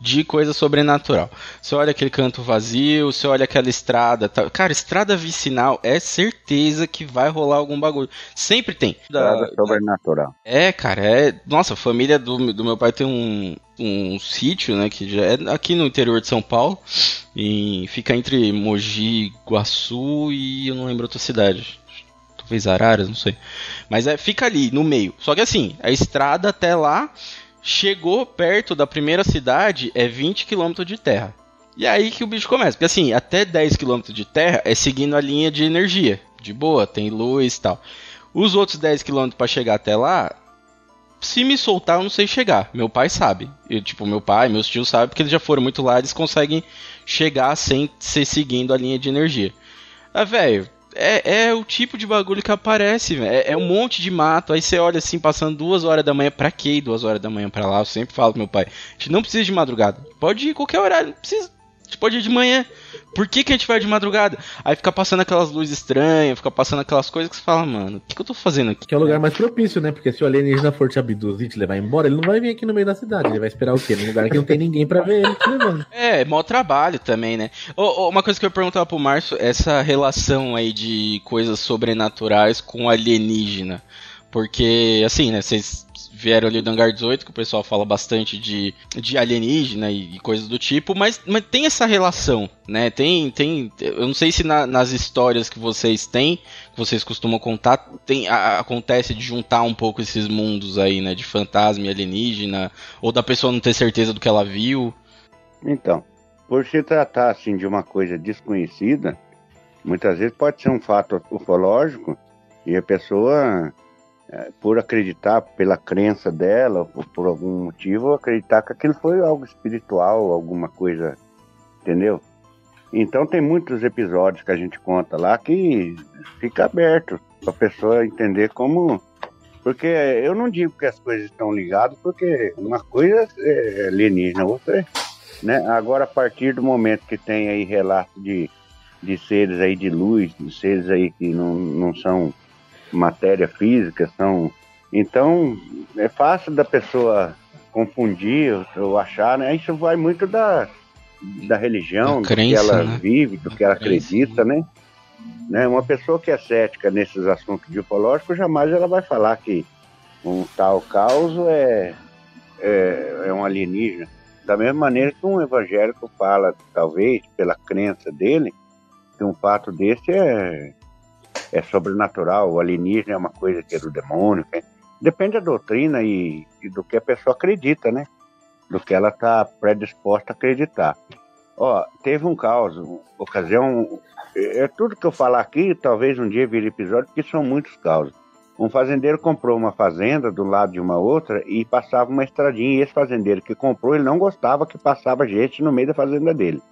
Speaker 2: de coisa sobrenatural. Você olha aquele canto vazio, você olha aquela estrada. Tá... Cara, estrada vicinal é certeza que vai rolar algum bagulho. Sempre tem.
Speaker 6: Estrada da, sobrenatural.
Speaker 2: É, cara, é. Nossa, a família do, do meu pai tem um, um sítio, né? Que já é aqui no interior de São Paulo. E fica entre Mogi, Guaçu e eu não lembro outra cidade talvez Araras, não sei. Mas é, fica ali, no meio. Só que assim, a estrada até lá chegou perto da primeira cidade é 20 km de terra. E aí que o bicho começa. Porque assim, até 10 km de terra é seguindo a linha de energia. De boa, tem luz e tal. Os outros 10 km para chegar até lá, se me soltar, eu não sei chegar. Meu pai sabe. Eu, tipo, meu pai, meus tios sabem, porque eles já foram muito lá, eles conseguem chegar sem ser seguindo a linha de energia. Ah, velho, é, é o tipo de bagulho que aparece, velho. É, é, um monte de mato. Aí você olha assim, passando duas horas da manhã. Pra que duas horas da manhã pra lá? Eu sempre falo pro meu pai: a gente não precisa de madrugada. Pode ir qualquer horário, não precisa. Gente pode ir de manhã. Por que, que a gente vai de madrugada? Aí fica passando aquelas luzes estranhas, fica passando aquelas coisas que você fala, mano, o que, que eu tô fazendo aqui?
Speaker 3: Que é o lugar mais propício, né? Porque se o alienígena for te abduzir e te levar embora, ele não vai vir aqui no meio da cidade. Ele vai esperar o quê? Num lugar que não tem ninguém para ver ele te levando. *laughs*
Speaker 2: É, mau trabalho também, né? Oh, oh, uma coisa que eu perguntava pro Márcio, essa relação aí de coisas sobrenaturais com alienígena. Porque, assim, né, vocês vieram ali do Hangar 18, que o pessoal fala bastante de, de alienígena e, e coisas do tipo, mas, mas tem essa relação, né? Tem, tem, eu não sei se na, nas histórias que vocês têm, que vocês costumam contar, tem, a, acontece de juntar um pouco esses mundos aí, né? De fantasma e alienígena, ou da pessoa não ter certeza do que ela viu.
Speaker 6: Então, por se tratar assim de uma coisa desconhecida, muitas vezes pode ser um fato ufológico e a pessoa por acreditar, pela crença dela, ou por algum motivo, acreditar que aquilo foi algo espiritual, alguma coisa, entendeu? Então tem muitos episódios que a gente conta lá que fica aberto para a pessoa entender como. Porque eu não digo que as coisas estão ligadas, porque uma coisa é alienígena, outra é. Né? Agora, a partir do momento que tem aí relato de, de seres aí de luz, de seres aí que não, não são matéria física, são. Então, é fácil da pessoa confundir ou achar, né? Isso vai muito da, da religião,
Speaker 2: Da
Speaker 6: do
Speaker 2: crença,
Speaker 6: que ela
Speaker 2: né?
Speaker 6: vive, do que ela acredita, né? né? Uma pessoa que é cética nesses assuntos de ufológico, jamais ela vai falar que um tal caos é, é, é um alienígena. Da mesma maneira que um evangélico fala, talvez, pela crença dele, que um fato desse é, é sobrenatural, o alienígena é uma coisa que é do demônio. né? Depende da doutrina e, e do que a pessoa acredita, né? Do que ela está predisposta a acreditar. Ó, teve um caos, ocasião. É é tudo que eu falar aqui, talvez um dia vire episódio, porque são muitos causos. Um fazendeiro comprou uma fazenda do lado de uma outra e passava uma estradinha. E esse fazendeiro que comprou, ele não gostava que passava gente no meio da fazenda dele.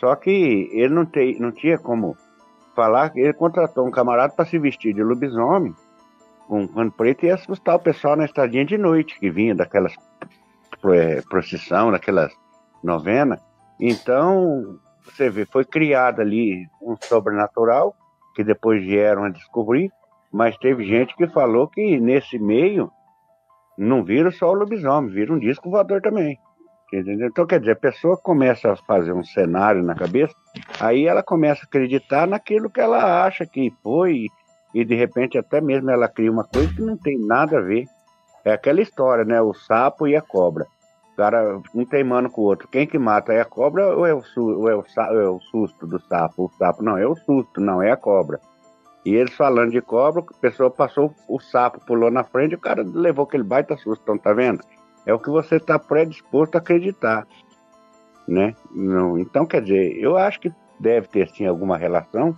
Speaker 6: Só que ele não, te, não tinha como falar que ele contratou um camarada para se vestir de lobisomem, com um pano preto, e assustar o pessoal na estradinha de noite, que vinha daquelas é, procissão, daquelas novenas. Então, você vê, foi criado ali um sobrenatural, que depois vieram a descobrir, mas teve gente que falou que nesse meio não viram só o lobisomem, viram um disco voador também. Entendeu? Então, quer dizer, a pessoa começa a fazer um cenário na cabeça, aí ela começa a acreditar naquilo que ela acha que foi, e de repente até mesmo ela cria uma coisa que não tem nada a ver. É aquela história, né? O sapo e a cobra. O cara, um teimando com o outro. Quem que mata é a cobra ou é o, ou é o, ou é o susto do sapo? O sapo não, é o susto, não é a cobra. E eles falando de cobra, a pessoa passou, o sapo pulou na frente o cara levou aquele baita susto. Então, tá vendo? É o que você está predisposto a acreditar. Né? Não, então, quer dizer, eu acho que deve ter sim alguma relação,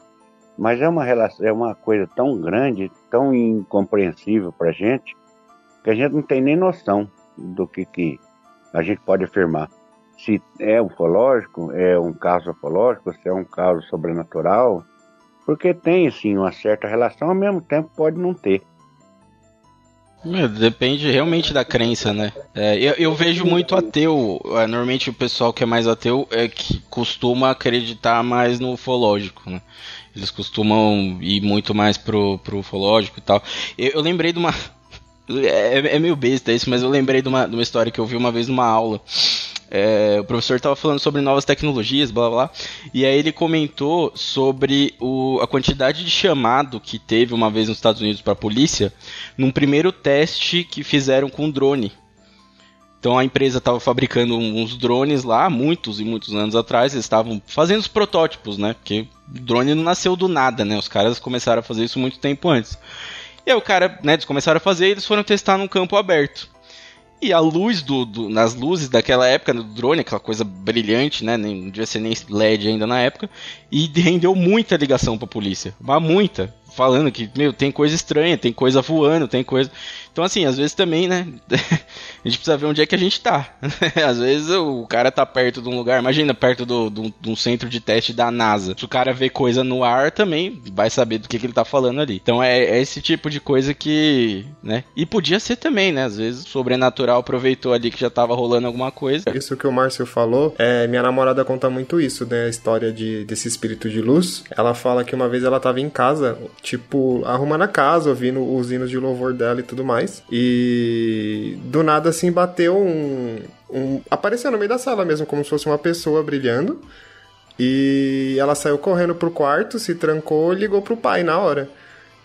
Speaker 6: mas é uma, relação, é uma coisa tão grande, tão incompreensível pra gente, que a gente não tem nem noção do que, que a gente pode afirmar. Se é ufológico, é um caso ufológico, se é um caso sobrenatural, porque tem, sim, uma certa relação, ao mesmo tempo pode não ter.
Speaker 2: Depende realmente da crença, né? É, eu, eu vejo muito ateu. é, Normalmente o pessoal que é mais ateu é que costuma acreditar mais no ufológico, né? Eles costumam ir muito mais pro, pro ufológico e tal. Eu, eu lembrei de uma. *laughs* É, é meio besta isso, mas eu lembrei de uma, de uma história que eu vi uma vez numa aula. É, o professor estava falando sobre novas tecnologias, blá blá e aí ele comentou sobre o, a quantidade de chamado que teve uma vez nos Estados Unidos para a polícia num primeiro teste que fizeram com drone. Então a empresa estava fabricando uns drones lá, muitos e muitos anos atrás, eles estavam fazendo os protótipos, né? Porque drone não nasceu do nada, né? Os caras começaram a fazer isso muito tempo antes. E aí o cara, né, eles começaram a fazer e eles foram testar num campo aberto. E a luz do, do- nas luzes daquela época do drone, aquela coisa brilhante, né? Nem, não devia ser nem LED ainda na época. E *laughs* rendeu muita ligação pra polícia. Mas muita. Falando que, meu, tem coisa estranha, tem coisa voando, tem coisa. Então, assim, às vezes também, né? *laughs* a gente precisa ver onde é que a gente tá. *laughs* às vezes o cara tá perto de um lugar, imagina, perto do, do, de um centro de teste da NASA. Se o cara vê coisa no ar também, vai saber do que, que ele tá falando ali. Então é, é esse tipo de coisa que, né? E podia ser também, né? Às vezes o sobrenatural aproveitou ali que já tava rolando alguma coisa.
Speaker 5: Isso que o Márcio falou, é, minha namorada conta muito isso, né? A história de, desse espírito de luz. Ela fala que uma vez ela tava em casa, tipo, arrumando a casa, ouvindo os hinos de louvor dela e tudo mais. E do nada, assim, bateu um. um apareceu no meio da sala mesmo, como se fosse uma pessoa brilhando. E ela saiu correndo pro quarto, se trancou e ligou pro pai na hora.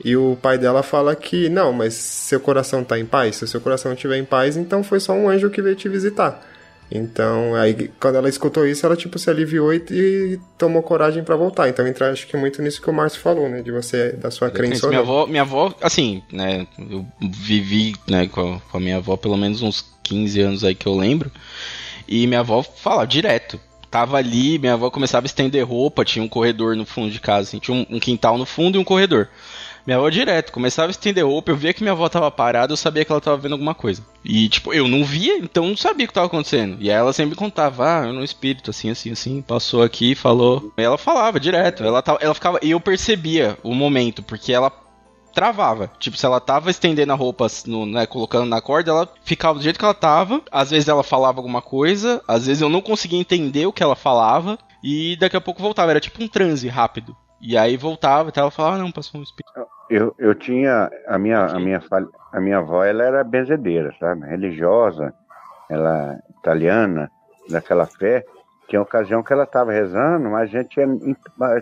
Speaker 5: E o pai dela fala que, não, mas seu coração tá em paz? Se o seu coração estiver em paz, então foi só um anjo que veio te visitar. Então, aí quando ela escutou isso, ela tipo se aliviou e, e tomou coragem pra voltar. Então entra acho que muito nisso que o Márcio falou, né? De você, da sua crença
Speaker 2: minha avó, minha avó, assim, né, eu vivi, né, com a, com a minha avó pelo menos uns 15 anos aí que eu lembro. E minha avó fala direto. Tava ali, minha avó começava a estender roupa, tinha um corredor no fundo de casa, assim, tinha um, um quintal no fundo e um corredor. Minha avó direto, começava a estender roupa, eu via que minha avó tava parada, eu sabia que ela tava vendo alguma coisa. E, tipo, eu não via, então não sabia o que tava acontecendo. E aí ela sempre contava, ah, eu no espírito, assim, assim, assim, passou aqui, falou. E ela falava direto, ela, tava, ela ficava, e eu percebia o momento, porque ela travava. Tipo, se ela tava estendendo a roupa, no, né, colocando na corda, ela ficava do jeito que ela tava. Às vezes ela falava alguma coisa, às vezes eu não conseguia entender o que ela falava. E daqui a pouco voltava, era tipo um transe rápido. E aí voltava e ela falava, ah, não, passou um espírito.
Speaker 6: Eu, eu tinha. A minha, a, minha, a minha avó, ela era benzedeira, sabe? Religiosa, ela italiana, daquela fé. Tinha ocasião que ela estava rezando, mas a gente,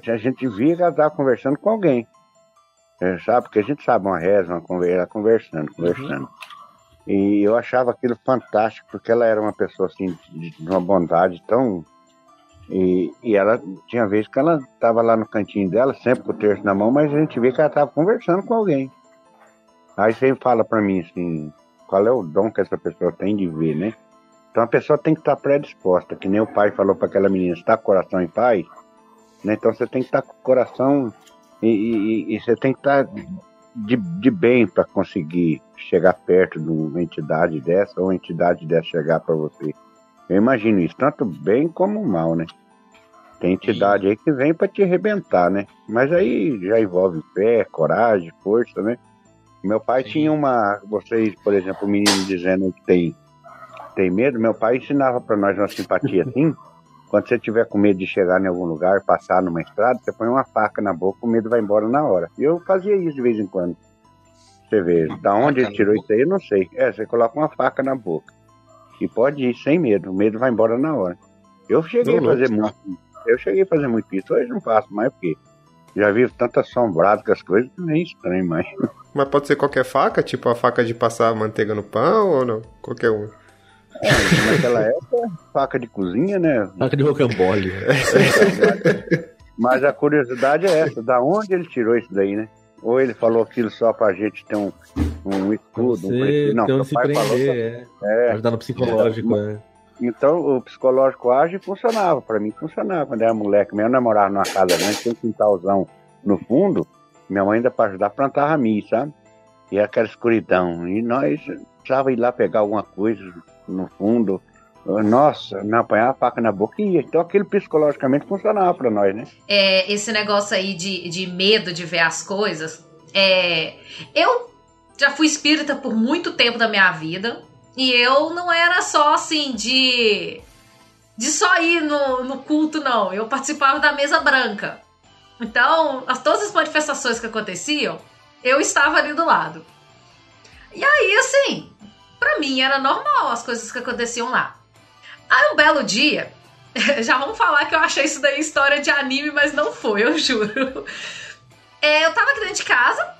Speaker 6: a gente via que ela estava conversando com alguém. Sabe? Porque a gente sabe uma reza, uma conversa, ela conversando, conversando. E eu achava aquilo fantástico, porque ela era uma pessoa assim, de, de uma bondade tão. E, e ela tinha vezes que ela estava lá no cantinho dela, sempre com o terço na mão, mas a gente via que ela estava conversando com alguém. Aí você fala para mim assim, qual é o dom que essa pessoa tem de ver, né? Então a pessoa tem que estar predisposta, que nem o pai falou para aquela menina, está com coração em paz, né? Então você tem que estar com o coração e, e- e você tem que estar de, de bem para conseguir chegar perto de uma entidade dessa ou uma entidade dessa chegar para você. Eu imagino isso, tanto bem como mal, né? Tem entidade aí que vem para te arrebentar, né? Mas aí já envolve fé, coragem, força, né? Meu pai
Speaker 2: Sim.
Speaker 6: tinha uma. Vocês, por exemplo, o menino dizendo que tem, tem medo, meu pai ensinava para nós uma simpatia *laughs* assim. Quando você tiver com medo de chegar em algum lugar, passar numa estrada, você põe uma faca na boca, o medo vai embora na hora. E eu fazia isso de vez em quando. Você vê, da onde ele tirou isso aí, eu não sei. É, você coloca uma faca na boca. E pode ir sem medo, o medo vai embora na hora. Eu cheguei
Speaker 5: Ô,
Speaker 6: a fazer
Speaker 5: louco.
Speaker 6: muito. Eu cheguei a fazer muito isso. Hoje não faço mais, porque já vi tanto assombrado com as coisas que nem estranho mais. *laughs*
Speaker 5: Mas pode ser qualquer faca, tipo a faca de passar manteiga no pão ou não? Qualquer um.
Speaker 6: Naquela época, faca de cozinha, né?
Speaker 3: Faca de rocambole. *laughs*
Speaker 6: Mas a curiosidade é essa, da onde ele tirou isso daí, né? Ou ele falou aquilo só pra gente ter um, um escudo, um
Speaker 3: Você
Speaker 6: prefeito. Não,
Speaker 3: onde se
Speaker 6: pai falou
Speaker 3: prender,
Speaker 6: só-
Speaker 3: é.
Speaker 6: é.
Speaker 3: Ajudar no psicológico, é.
Speaker 6: Então o psicológico age e funcionava. Pra mim funcionava. Quando era moleque mesmo, eu morava numa casa grande, tinha um quintalzão no fundo. Minha mãe ainda pra ajudar plantava milho, sabe? E aquela escuridão. E nós precisava ir lá pegar alguma coisa no fundo. Nossa, me apanhava a faca na boca e ia. Então aquilo psicologicamente funcionava pra nós, né?
Speaker 4: é, esse negócio aí de, de medo de ver as coisas. É, eu já fui espírita por muito tempo da minha vida. E eu não era só assim de. de só ir no, no culto, não. Eu participava da mesa branca. Então, as, todas as manifestações que aconteciam, eu estava ali do lado. E aí, assim, pra mim era normal as coisas que aconteciam lá. Aí um belo dia, *laughs* já vamos falar que eu achei isso daí história de anime, mas não foi, eu juro. É, eu tava aqui dentro de casa,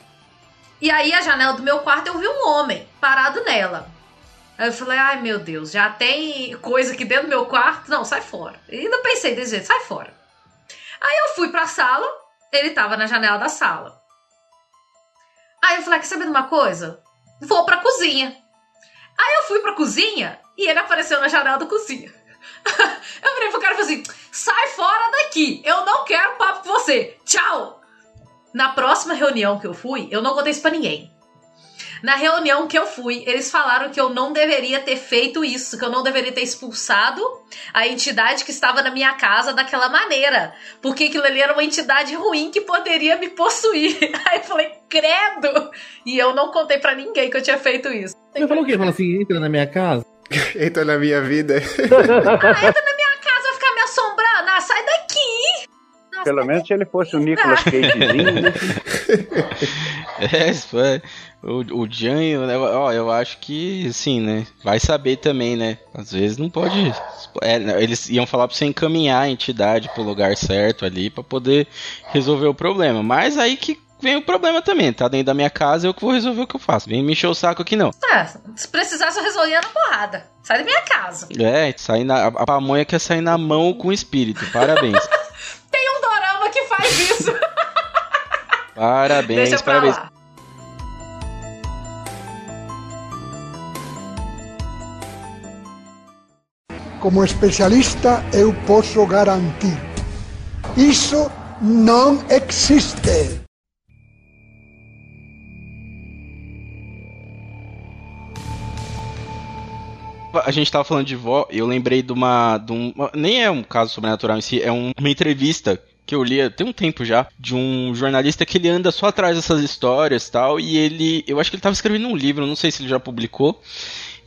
Speaker 4: e aí a janela do meu quarto eu vi um homem parado nela. Aí eu falei, ai meu Deus, já tem coisa aqui dentro do meu quarto? Não, sai fora. E ainda pensei desse jeito, sai fora. Aí eu fui pra sala, ele tava na janela da sala. Aí eu falei, quer saber de uma coisa? Vou pra cozinha. Aí eu fui pra cozinha e ele apareceu na janela da cozinha. *laughs* eu virei pro cara e falei assim: sai fora daqui, eu não quero papo com você, tchau. Na próxima reunião que eu fui, eu não contei isso pra ninguém. Na reunião que eu fui, eles falaram que eu não deveria ter feito isso, que eu não deveria ter expulsado a entidade que estava na minha casa daquela maneira, porque aquilo ali era uma entidade ruim que poderia me possuir. *laughs* Aí eu falei, credo! E eu não contei pra ninguém que eu tinha feito isso.
Speaker 3: Você falou o quê? Falou assim, entra na minha casa. *laughs*
Speaker 5: Entra na minha vida.
Speaker 4: Ah, entra na minha casa, vai ficar me assombrando. Ah, sai daqui! Nossa,
Speaker 6: Pelo menos se ele fosse o Nicolas Cagezinho, né? *laughs*
Speaker 2: É, isso foi. O, o Jan, né, ó, eu acho que, sim, né? Vai saber também, né? Às vezes não pode. é, eles iam falar pra você encaminhar a entidade pro lugar certo ali pra poder resolver o problema. Mas aí que vem o problema também. Tá dentro da minha casa, eu que vou resolver o que eu faço. Vem me encher o saco aqui não.
Speaker 4: É, se precisasse eu resolvia na porrada. Sai da minha casa.
Speaker 2: É, sair na, a pamonha quer sair na mão com o espírito. Parabéns. *laughs*
Speaker 4: Tem um dorama que faz isso. *laughs*
Speaker 2: Parabéns,
Speaker 4: Deixa pra
Speaker 2: parabéns.
Speaker 4: lá.
Speaker 7: Como especialista, eu posso garantir: isso não existe.
Speaker 2: A gente tava falando de vó, eu lembrei de uma, de um. Nem é um caso sobrenatural em si, é um- uma entrevista que eu li tem um tempo já, de um jornalista que ele anda só atrás dessas histórias tal, e ele. Eu acho que ele tava escrevendo um livro, não sei se ele já publicou.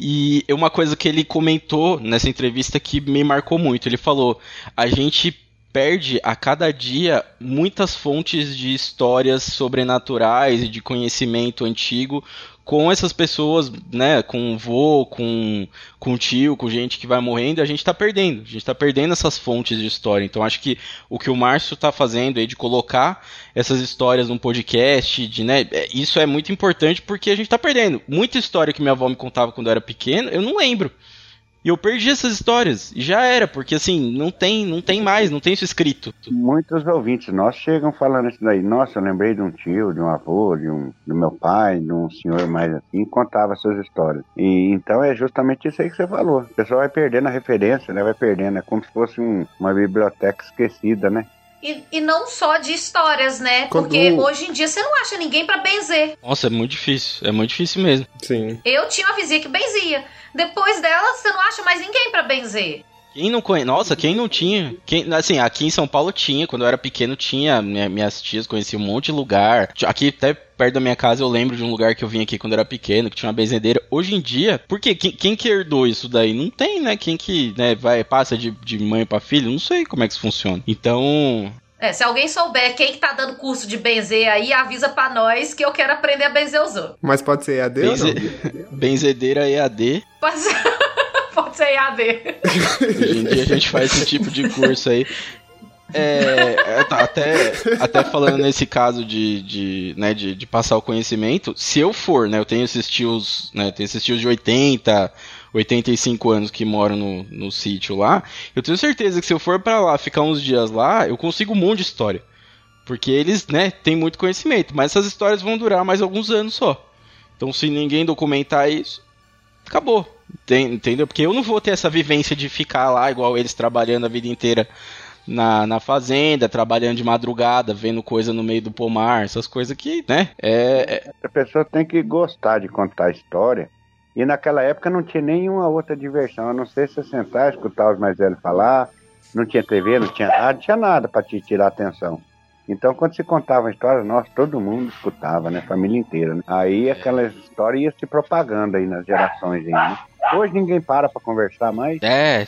Speaker 2: E uma coisa que ele comentou nessa entrevista que me marcou muito, ele falou: a gente perde a cada dia muitas fontes de histórias sobrenaturais e de conhecimento antigo com essas pessoas, né, com o vô, com, com o tio, com gente que vai morrendo, a gente tá perdendo. A gente tá perdendo essas fontes de história. Então acho que o que o Márcio tá fazendo aí de colocar essas histórias num podcast, de, né, é, isso é muito importante porque a gente tá perdendo. Muita história que minha avó me contava quando eu era pequeno, eu não lembro. E eu perdi essas histórias. E já era, porque assim, não tem, não tem mais, não tem isso escrito.
Speaker 6: Muitos ouvintes nossos chegam falando isso daí. Nossa, eu lembrei de um tio, de um avô, de um do meu pai, de um senhor mais assim, contava essas histórias. E então é justamente isso aí que você falou. O pessoal vai perdendo a referência, né? Vai perdendo. É como se fosse um, uma biblioteca esquecida, né?
Speaker 4: E, e não só de histórias, né?
Speaker 5: Quando-
Speaker 4: Porque hoje em dia você não acha ninguém pra benzer.
Speaker 2: Nossa, é muito difícil. É muito difícil mesmo.
Speaker 5: Sim.
Speaker 4: Eu tinha uma vizinha que benzia. Depois dela, você não acha mais ninguém pra benzer.
Speaker 2: Quem não conhece? Nossa, quem não tinha? Quem, assim, aqui em São Paulo tinha, quando eu era pequeno tinha, minha- minhas tias conheciam um monte de lugar. Aqui até perto da minha casa eu lembro de um lugar que eu vim aqui quando eu era pequeno, que tinha uma benzedeira. Hoje em dia, por quê? Quem, quem que herdou isso daí? Não tem, né? Quem que né, vai, passa de, de mãe pra filho? Não sei como é que isso funciona. Então,
Speaker 4: É, se alguém souber quem que tá dando curso de benzer aí, avisa pra nós que eu quero aprender a benzer os outros.
Speaker 5: Mas pode ser EAD ou não?
Speaker 2: benze... *laughs* benzedeira EAD.
Speaker 4: Pode ser, Pode ser EAD.
Speaker 2: Hoje em dia a gente faz esse tipo de curso aí. É, é, até, até falando nesse caso de, de, né, de, de passar o conhecimento, se eu for, né, eu tenho esses tios, né, tenho esses tios de 80, 85 anos que moram no, no sítio lá, eu tenho certeza que se eu for pra lá, ficar uns dias lá, eu consigo um monte de história. Porque eles, né, têm muito conhecimento, mas essas histórias vão durar mais alguns anos só. Então se ninguém documentar isso, acabou. Entendeu? Porque eu não vou ter essa vivência de ficar lá igual eles trabalhando a vida inteira na, na fazenda, trabalhando de madrugada, vendo coisa no meio do pomar, essas coisas que, né? É, é-
Speaker 6: A pessoa tem que gostar de contar a história. E naquela época não tinha nenhuma outra diversão, a não ser você sentar, escutar os mais velhos falar. Não tinha TV, não tinha rádio, não tinha nada para te tirar a atenção. Então, quando se contava a história, nossa, todo mundo escutava, né? Família inteira. Né? Aí aquela história ia se propagando aí nas gerações aí, né? Hoje ninguém para para conversar mais.
Speaker 2: é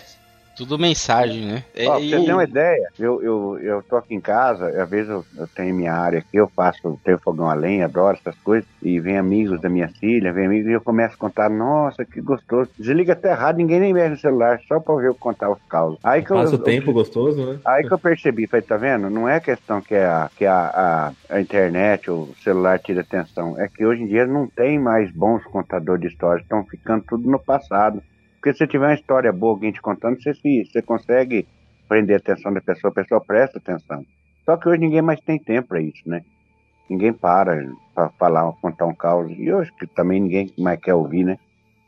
Speaker 2: tudo mensagem, né? É,
Speaker 6: Ó, pra você ter uma ideia, eu, eu, eu tô aqui em casa, às vezes eu, eu tenho minha área aqui, eu faço, tenho fogão a lenha, adoro essas coisas, e vem amigos da minha filha, vem amigos, e eu começo a contar, nossa, que gostoso. Desliga até errado, ninguém nem mexe no celular, só pra ver eu contar os causos. Aí que eu,
Speaker 3: Passa o
Speaker 6: eu-
Speaker 3: tempo gostoso, né?
Speaker 6: Aí que eu percebi, falei, tá vendo? Não é questão que, a, que a, a, a internet ou o celular tira atenção. É que hoje em dia não tem mais bons contadores de histórias, estão ficando tudo no passado. Porque se tiver uma história boa, alguém te contando, você, você consegue prender a atenção da pessoa, a pessoa presta atenção. Só que hoje ninguém mais tem tempo para isso, né? Ninguém para para falar, contar um caos. E hoje que também ninguém mais quer ouvir, né?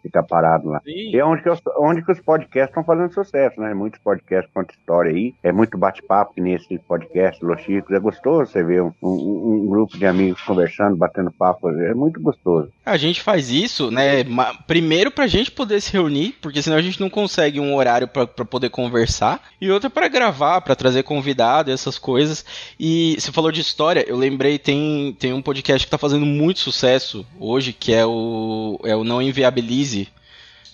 Speaker 6: Ficar parado lá. E é onde que, os, onde que os podcasts estão fazendo sucesso, né? Muitos podcasts contam história aí. É muito bate-papo nesse podcast, Los Chicos. É gostoso você ver um, um- um grupo de amigos conversando, batendo papo. É muito gostoso.
Speaker 2: A gente faz isso, né? Primeiro pra gente poder se reunir, porque senão a gente não consegue um horário pra pra poder conversar, e outro pra gravar, pra trazer convidado e essas coisas. E você falou de história, eu lembrei tem tem um podcast que tá fazendo muito sucesso hoje, que é o é o Não Inviabilize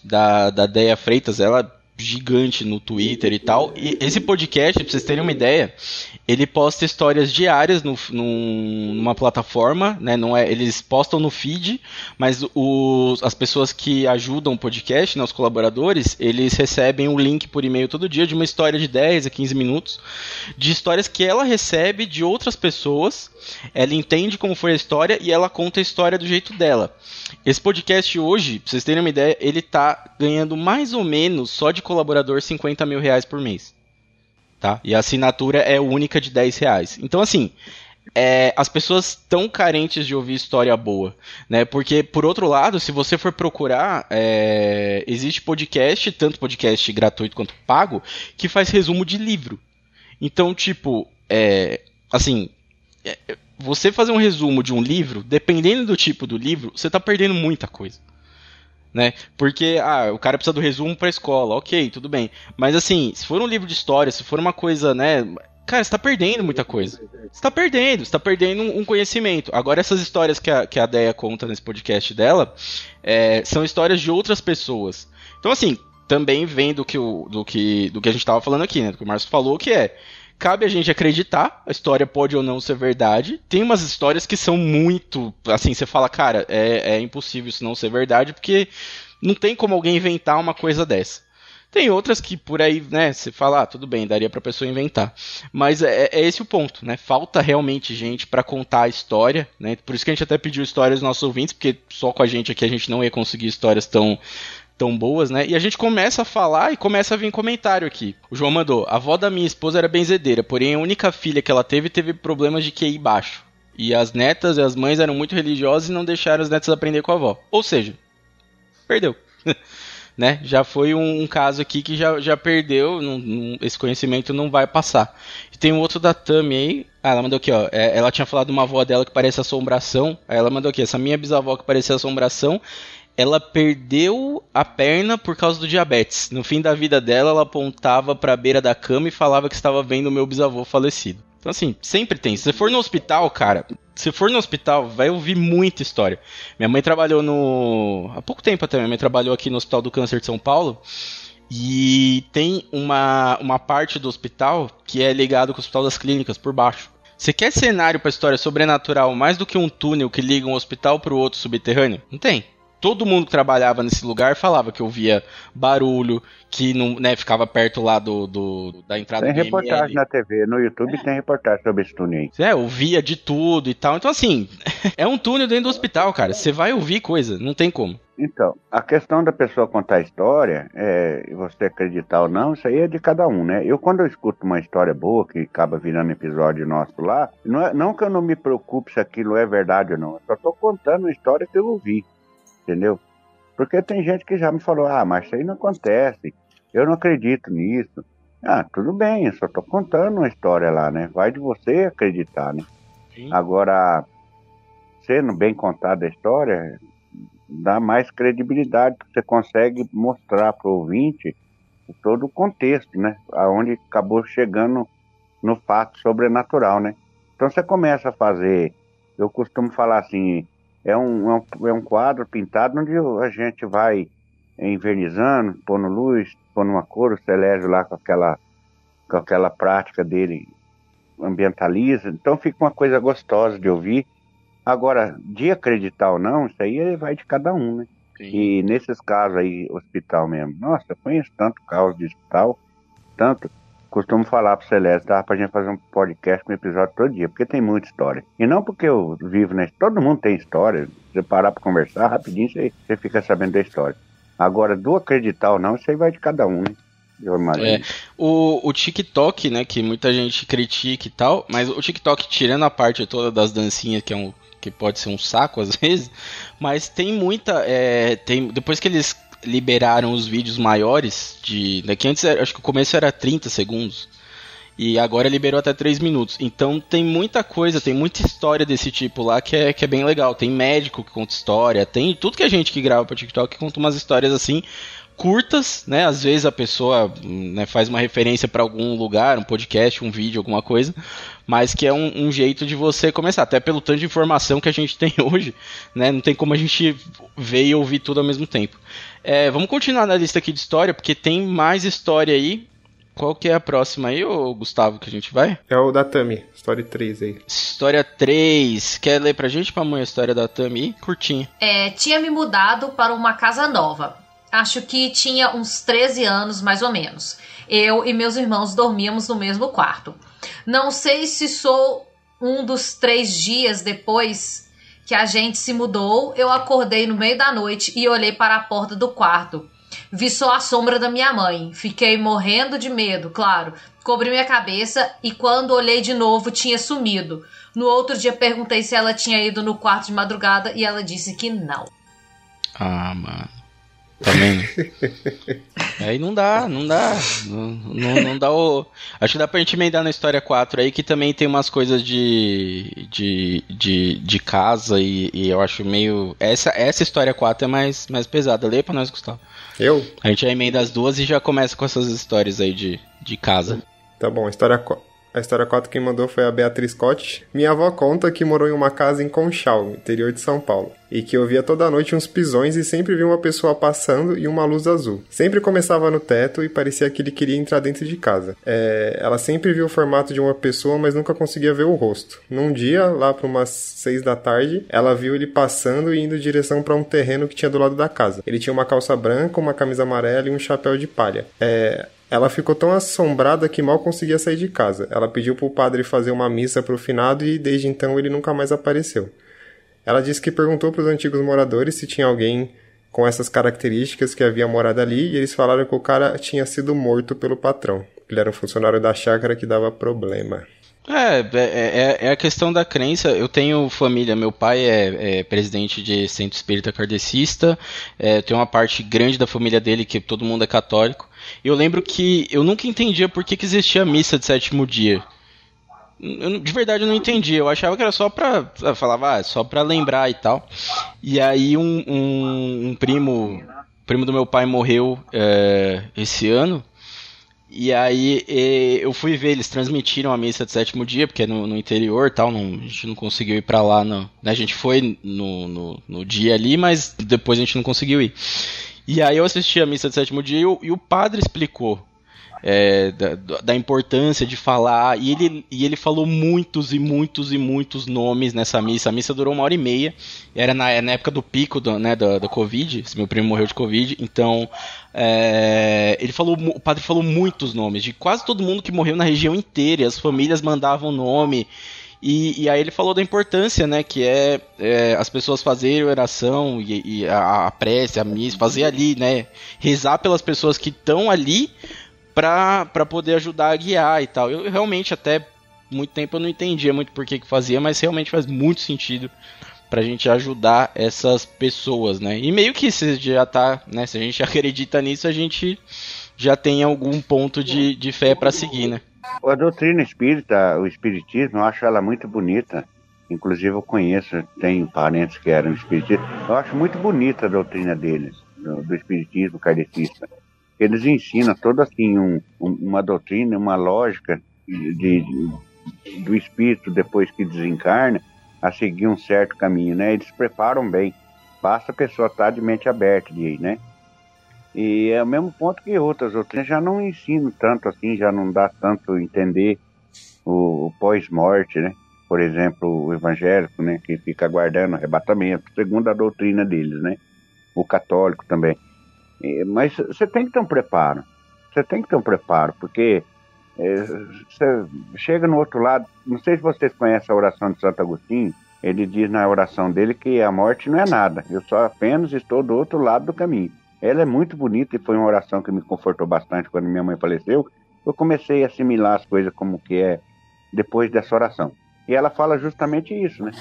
Speaker 2: da da Deia Freitas, ela gigante no Twitter e tal. E esse podcast, pra vocês terem uma ideia, ele posta histórias diárias no, num- numa plataforma, né? Não é, eles postam no feed, mas os, as pessoas que ajudam o podcast, né, os colaboradores, eles recebem um link por e-mail todo dia de uma história de 10 a 15 minutos, de histórias que ela recebe de outras pessoas. Ela entende como foi a história e ela conta a história do jeito dela. Esse podcast hoje, pra vocês terem uma ideia, ele tá ganhando mais ou menos, só de colaborador, 50 mil reais por mês. Tá? E a assinatura é única de 10 reais. Então, assim, é, as pessoas estão carentes de ouvir história boa, né? Porque, por outro lado, se você for procurar, é, existe podcast, tanto podcast gratuito quanto pago, que faz resumo de livro. Então, tipo, é, assim, é, você fazer um resumo de um livro, dependendo do tipo do livro, você tá perdendo muita coisa. Né? Porque, ah, o cara precisa do resumo pra escola, ok, tudo bem. Mas assim, se for um livro de história, se for uma coisa, né? Cara, você tá perdendo muita coisa. Você tá perdendo, você tá perdendo um conhecimento. Agora, essas histórias que a, que a Deia conta nesse podcast dela é, são histórias de outras pessoas. Então, assim, também vem do que, o, do que, do que a gente tava falando aqui, né? Do que o Márcio falou, que é. Cabe a gente acreditar, a história pode ou não ser verdade. Tem umas histórias que são muito. Assim, você fala, cara, é, é impossível isso não ser verdade, porque não tem como alguém inventar uma coisa dessa. Tem outras que por aí, né, você fala, ah, tudo bem, daria pra pessoa inventar. Mas é, é esse o ponto, né? Falta realmente gente para contar a história, né? Por isso que a gente até pediu histórias dos nossos ouvintes, porque só com a gente aqui a gente não ia conseguir histórias tão tão boas, né? E a gente começa a falar e começa a vir comentário aqui. O João mandou: a avó da minha esposa era benzedeira, porém a única filha que ela teve teve problemas de QI baixo. E as netas e as mães eram muito religiosas e não deixaram as netas aprender com a avó. Ou seja, perdeu. *laughs* né? Já foi um, um, caso aqui que já, já perdeu, esse conhecimento não vai passar. E tem um outro da Tami aí. Ah, ela mandou aqui, ó. É, ela tinha falado de uma avó dela que parece assombração. Aí ela mandou aqui, essa minha bisavó que parecia assombração ela perdeu a perna por causa do diabetes. No fim da vida dela, ela apontava para a beira da cama e falava que estava vendo o meu bisavô falecido. Então, assim, sempre tem. Se você for no hospital, cara, se for no hospital, vai ouvir muita história. Minha mãe trabalhou no. Há pouco tempo até, minha mãe trabalhou aqui no Hospital do Câncer de São Paulo. E tem uma, uma parte do hospital que é ligado com o Hospital das Clínicas por baixo. Você quer cenário para história sobrenatural mais do que um túnel que liga um hospital para o outro subterrâneo? Não tem todo mundo que trabalhava nesse lugar falava que ouvia barulho, que não, né, ficava perto lá do, do da entrada
Speaker 6: tem do Tem reportagem na TV, no YouTube é. tem reportagem sobre esse túnel aí.
Speaker 2: É, ouvia de tudo e tal. Então, assim, *laughs* é um túnel dentro do hospital, cara. Você vai ouvir coisa, não tem como.
Speaker 6: Então, a questão da pessoa contar a história, é, você acreditar ou não, isso aí é de cada um, né? Eu, quando eu escuto uma história boa, que acaba virando episódio nosso lá, não, é, não que eu não me preocupe se aquilo é verdade ou não, eu só tô contando a história que eu ouvi entendeu? Porque tem gente que já me falou, ah, mas isso aí não acontece, eu não acredito nisso. Ah, tudo bem, eu só tô contando uma história lá, né? Vai de você acreditar, né? Sim. Agora, sendo bem contada a história, dá mais credibilidade, você consegue mostrar para o ouvinte todo o contexto, né? Aonde acabou chegando no fato sobrenatural, né? Então você começa a fazer, eu costumo falar assim, é um, é um, é um quadro pintado onde a gente vai envernizando, pondo luz, pondo uma cor, o Celésio lá com aquela, com aquela prática dele ambientaliza. Então fica uma coisa gostosa de ouvir. Agora, de acreditar ou não, isso aí vai de cada um, né? Sim. E nesses casos aí, hospital mesmo. Nossa, eu conheço tanto caos de hospital, tanto costumo falar pro Celeste, dá pra gente fazer um podcast com um episódio todo dia, porque tem muita história. E não porque eu vivo nesse. Todo mundo tem história. Você parar pra conversar rapidinho, você, você fica sabendo da história. Agora, do acreditar ou não, isso aí vai de cada um, né? Eu imagino.
Speaker 2: É, o, o TikTok, né, que muita gente critica e tal, mas o TikTok, tirando a parte toda das dancinhas, que é um que pode ser um saco às *laughs* vezes, mas tem muita. É, tem, depois que eles liberaram os vídeos maiores de. Né, antes acho que o começo era 30 segundos. E agora liberou até 3 minutos. Então tem muita coisa, tem muita história desse tipo lá que é, que é bem legal. Tem médico que conta história, tem tudo que a gente que grava para TikTok que conta umas histórias assim curtas, né? Às vezes a pessoa né, faz uma referência para algum lugar, um podcast, um vídeo, alguma coisa, mas que é um, um, jeito de você começar, até pelo tanto de informação que a gente *laughs* tem hoje, né? Não tem como a gente ver e ouvir tudo ao mesmo tempo. É, vamos continuar na lista aqui de história, porque tem mais história aí. Qual que é a próxima aí, ô Gustavo, que a gente vai?
Speaker 5: É o da Tami, história 3 aí.
Speaker 2: História 3. Quer ler pra gente, mãe a história da Tami? Curtinha.
Speaker 4: É, tinha me mudado para uma casa nova. Acho que tinha uns 13 anos, mais ou menos. Eu e meus irmãos dormíamos no mesmo quarto. Não sei se sou um dos três dias depois que a gente se mudou, eu acordei no meio da noite e olhei para a porta do quarto. Vi só a sombra da minha mãe. Fiquei morrendo de medo, claro. Cobri minha cabeça e quando olhei de novo tinha sumido. No outro dia perguntei se ela tinha ido no quarto de madrugada e ela disse que não.
Speaker 2: Ah, mano. Também. *laughs* aí não dá, não dá. Não, não, não, dá o. Acho que dá pra gente emendar na história 4 aí, que também tem umas coisas de. de, de, de casa e, e, eu acho meio. Essa, essa história 4 é mais, mais pesada. Lê pra nós, Gustavo.
Speaker 5: Eu?
Speaker 2: A gente já emenda as duas e já começa com essas histórias aí de, de casa.
Speaker 5: Tá bom, história 4. A história 4 quem mandou foi a Beatriz Scott. Minha avó conta que morou em uma casa em Conchal, interior de São Paulo, e que ouvia toda noite uns pisões e sempre via uma pessoa passando e uma luz azul. Sempre começava no teto e parecia que ele queria entrar dentro de casa. É, ela sempre viu o formato de uma pessoa, mas nunca conseguia ver o rosto. Num dia, lá para umas seis da tarde, ela viu ele passando e indo em direção para um terreno que tinha do lado da casa. Ele tinha uma calça branca, uma camisa amarela e um chapéu de palha. É, ela ficou tão assombrada que mal conseguia sair de casa. Ela pediu para o padre fazer uma missa para o finado e desde então ele nunca mais apareceu. Ela disse que perguntou para os antigos moradores se tinha alguém com essas características que havia morado ali e eles falaram que o cara tinha sido morto pelo patrão. Ele era um funcionário da chácara que dava problema.
Speaker 2: É, é, é, é a questão da crença. Eu tenho família, meu pai é, é presidente de centro espírita kardecista, é, tem uma parte grande da família dele que todo mundo é católico. Eu lembro que eu nunca entendia por que, que existia a missa de sétimo dia. Eu, de verdade eu não entendia. Eu achava que era só pra. Falava, ah, é só pra lembrar e tal. E aí um, um, um primo. primo do meu pai morreu é, esse ano. E aí eu fui ver, eles transmitiram a missa de sétimo dia, porque é no, no interior tal, não, a gente não conseguiu ir para lá. Não, né? A gente foi no, no, no, dia ali, mas depois a gente não conseguiu ir. E aí eu assisti a missa de sétimo dia e o, padre explicou é, da, da, importância de falar. E ele, e ele falou muitos e muitos e muitos nomes nessa missa. A missa durou uma hora e meia. Era na, na época do pico do, né, da, Covid. Esse meu primo morreu de Covid. Então, é, ele falou, o padre falou muitos nomes de quase todo mundo que morreu na região inteira. as famílias mandavam nome. E, e, aí ele falou da importância, né, que é, é as pessoas fazerem oração e, e a, a, prece, a missa, fazer ali, né, rezar pelas pessoas que estão ali para poder ajudar a guiar e tal. Eu realmente até muito tempo eu não entendia muito por que que fazia, mas realmente faz muito sentido pra gente ajudar essas pessoas, né? E meio que se já tá, né, se a gente *laughs* acredita nisso, a gente já tem algum ponto de, de fé para seguir, né?
Speaker 6: A doutrina espírita, o espiritismo, eu acho ela muito bonita. Inclusive eu conheço, tenho parentes que eram espiritistas. Eu acho muito bonita a doutrina deles, do, do espiritismo kardecista. Eles ensinam toda assim um, um, uma doutrina, uma lógica de, de, do espírito depois que desencarna a seguir um certo caminho, né? Eles preparam bem. Basta a pessoa estar de mente aberta, de, né? E é o mesmo ponto que outras. Outras já não ensinam tanto assim, já não dá tanto entender o, o pós-morte, né? Por exemplo, o evangélico, né? Que fica aguardando arrebatamento, segundo a doutrina deles, né? O católico também. E, mas você tem que ter um preparo. Você tem que ter um preparo, porque é, você chega no outro lado. Não sei se vocês conhecem a oração de Santo Agostinho. Ele diz na oração dele que a morte não é nada. Eu só apenas estou do outro lado do caminho. Ela é muito bonita e foi uma oração que me confortou bastante quando minha mãe faleceu. Eu comecei a assimilar as coisas como que é depois dessa oração. E ela fala justamente isso, né?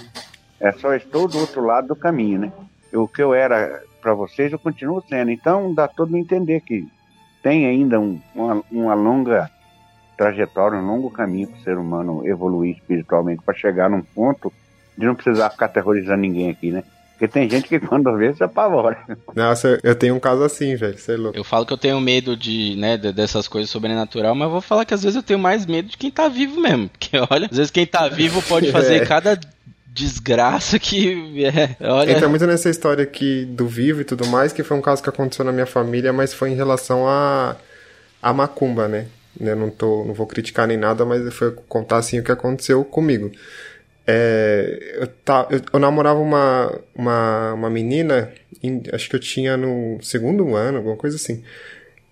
Speaker 6: É só estou do outro lado do caminho, né? O que eu era para vocês, eu continuo sendo. Então dá todo entender que tem ainda um, uma, uma longa trajetória, um longo caminho para o ser humano evoluir espiritualmente para chegar num ponto de não precisar ficar aterrorizando ninguém aqui, né? Porque tem gente que quando vê se apavora.
Speaker 5: Nossa, eu tenho um caso assim, velho. Você é louco.
Speaker 2: Eu falo que eu tenho medo de, né, dessas coisas sobrenatural, mas eu vou falar que às vezes eu tenho mais medo de quem tá vivo mesmo. *laughs* Porque olha, às vezes quem tá vivo pode fazer *laughs* é. cada desgraça que. É, olha...
Speaker 5: Entra muito nessa história aqui do vivo e tudo mais, que foi um caso que aconteceu na minha família, mas foi em relação a, a macumba, né? Eu não, tô, não vou criticar nem nada, mas foi contar assim o que aconteceu comigo. É, eu, tá, eu, eu, namorava uma, uma, uma menina, em, acho que eu tinha no segundo ano, alguma coisa assim.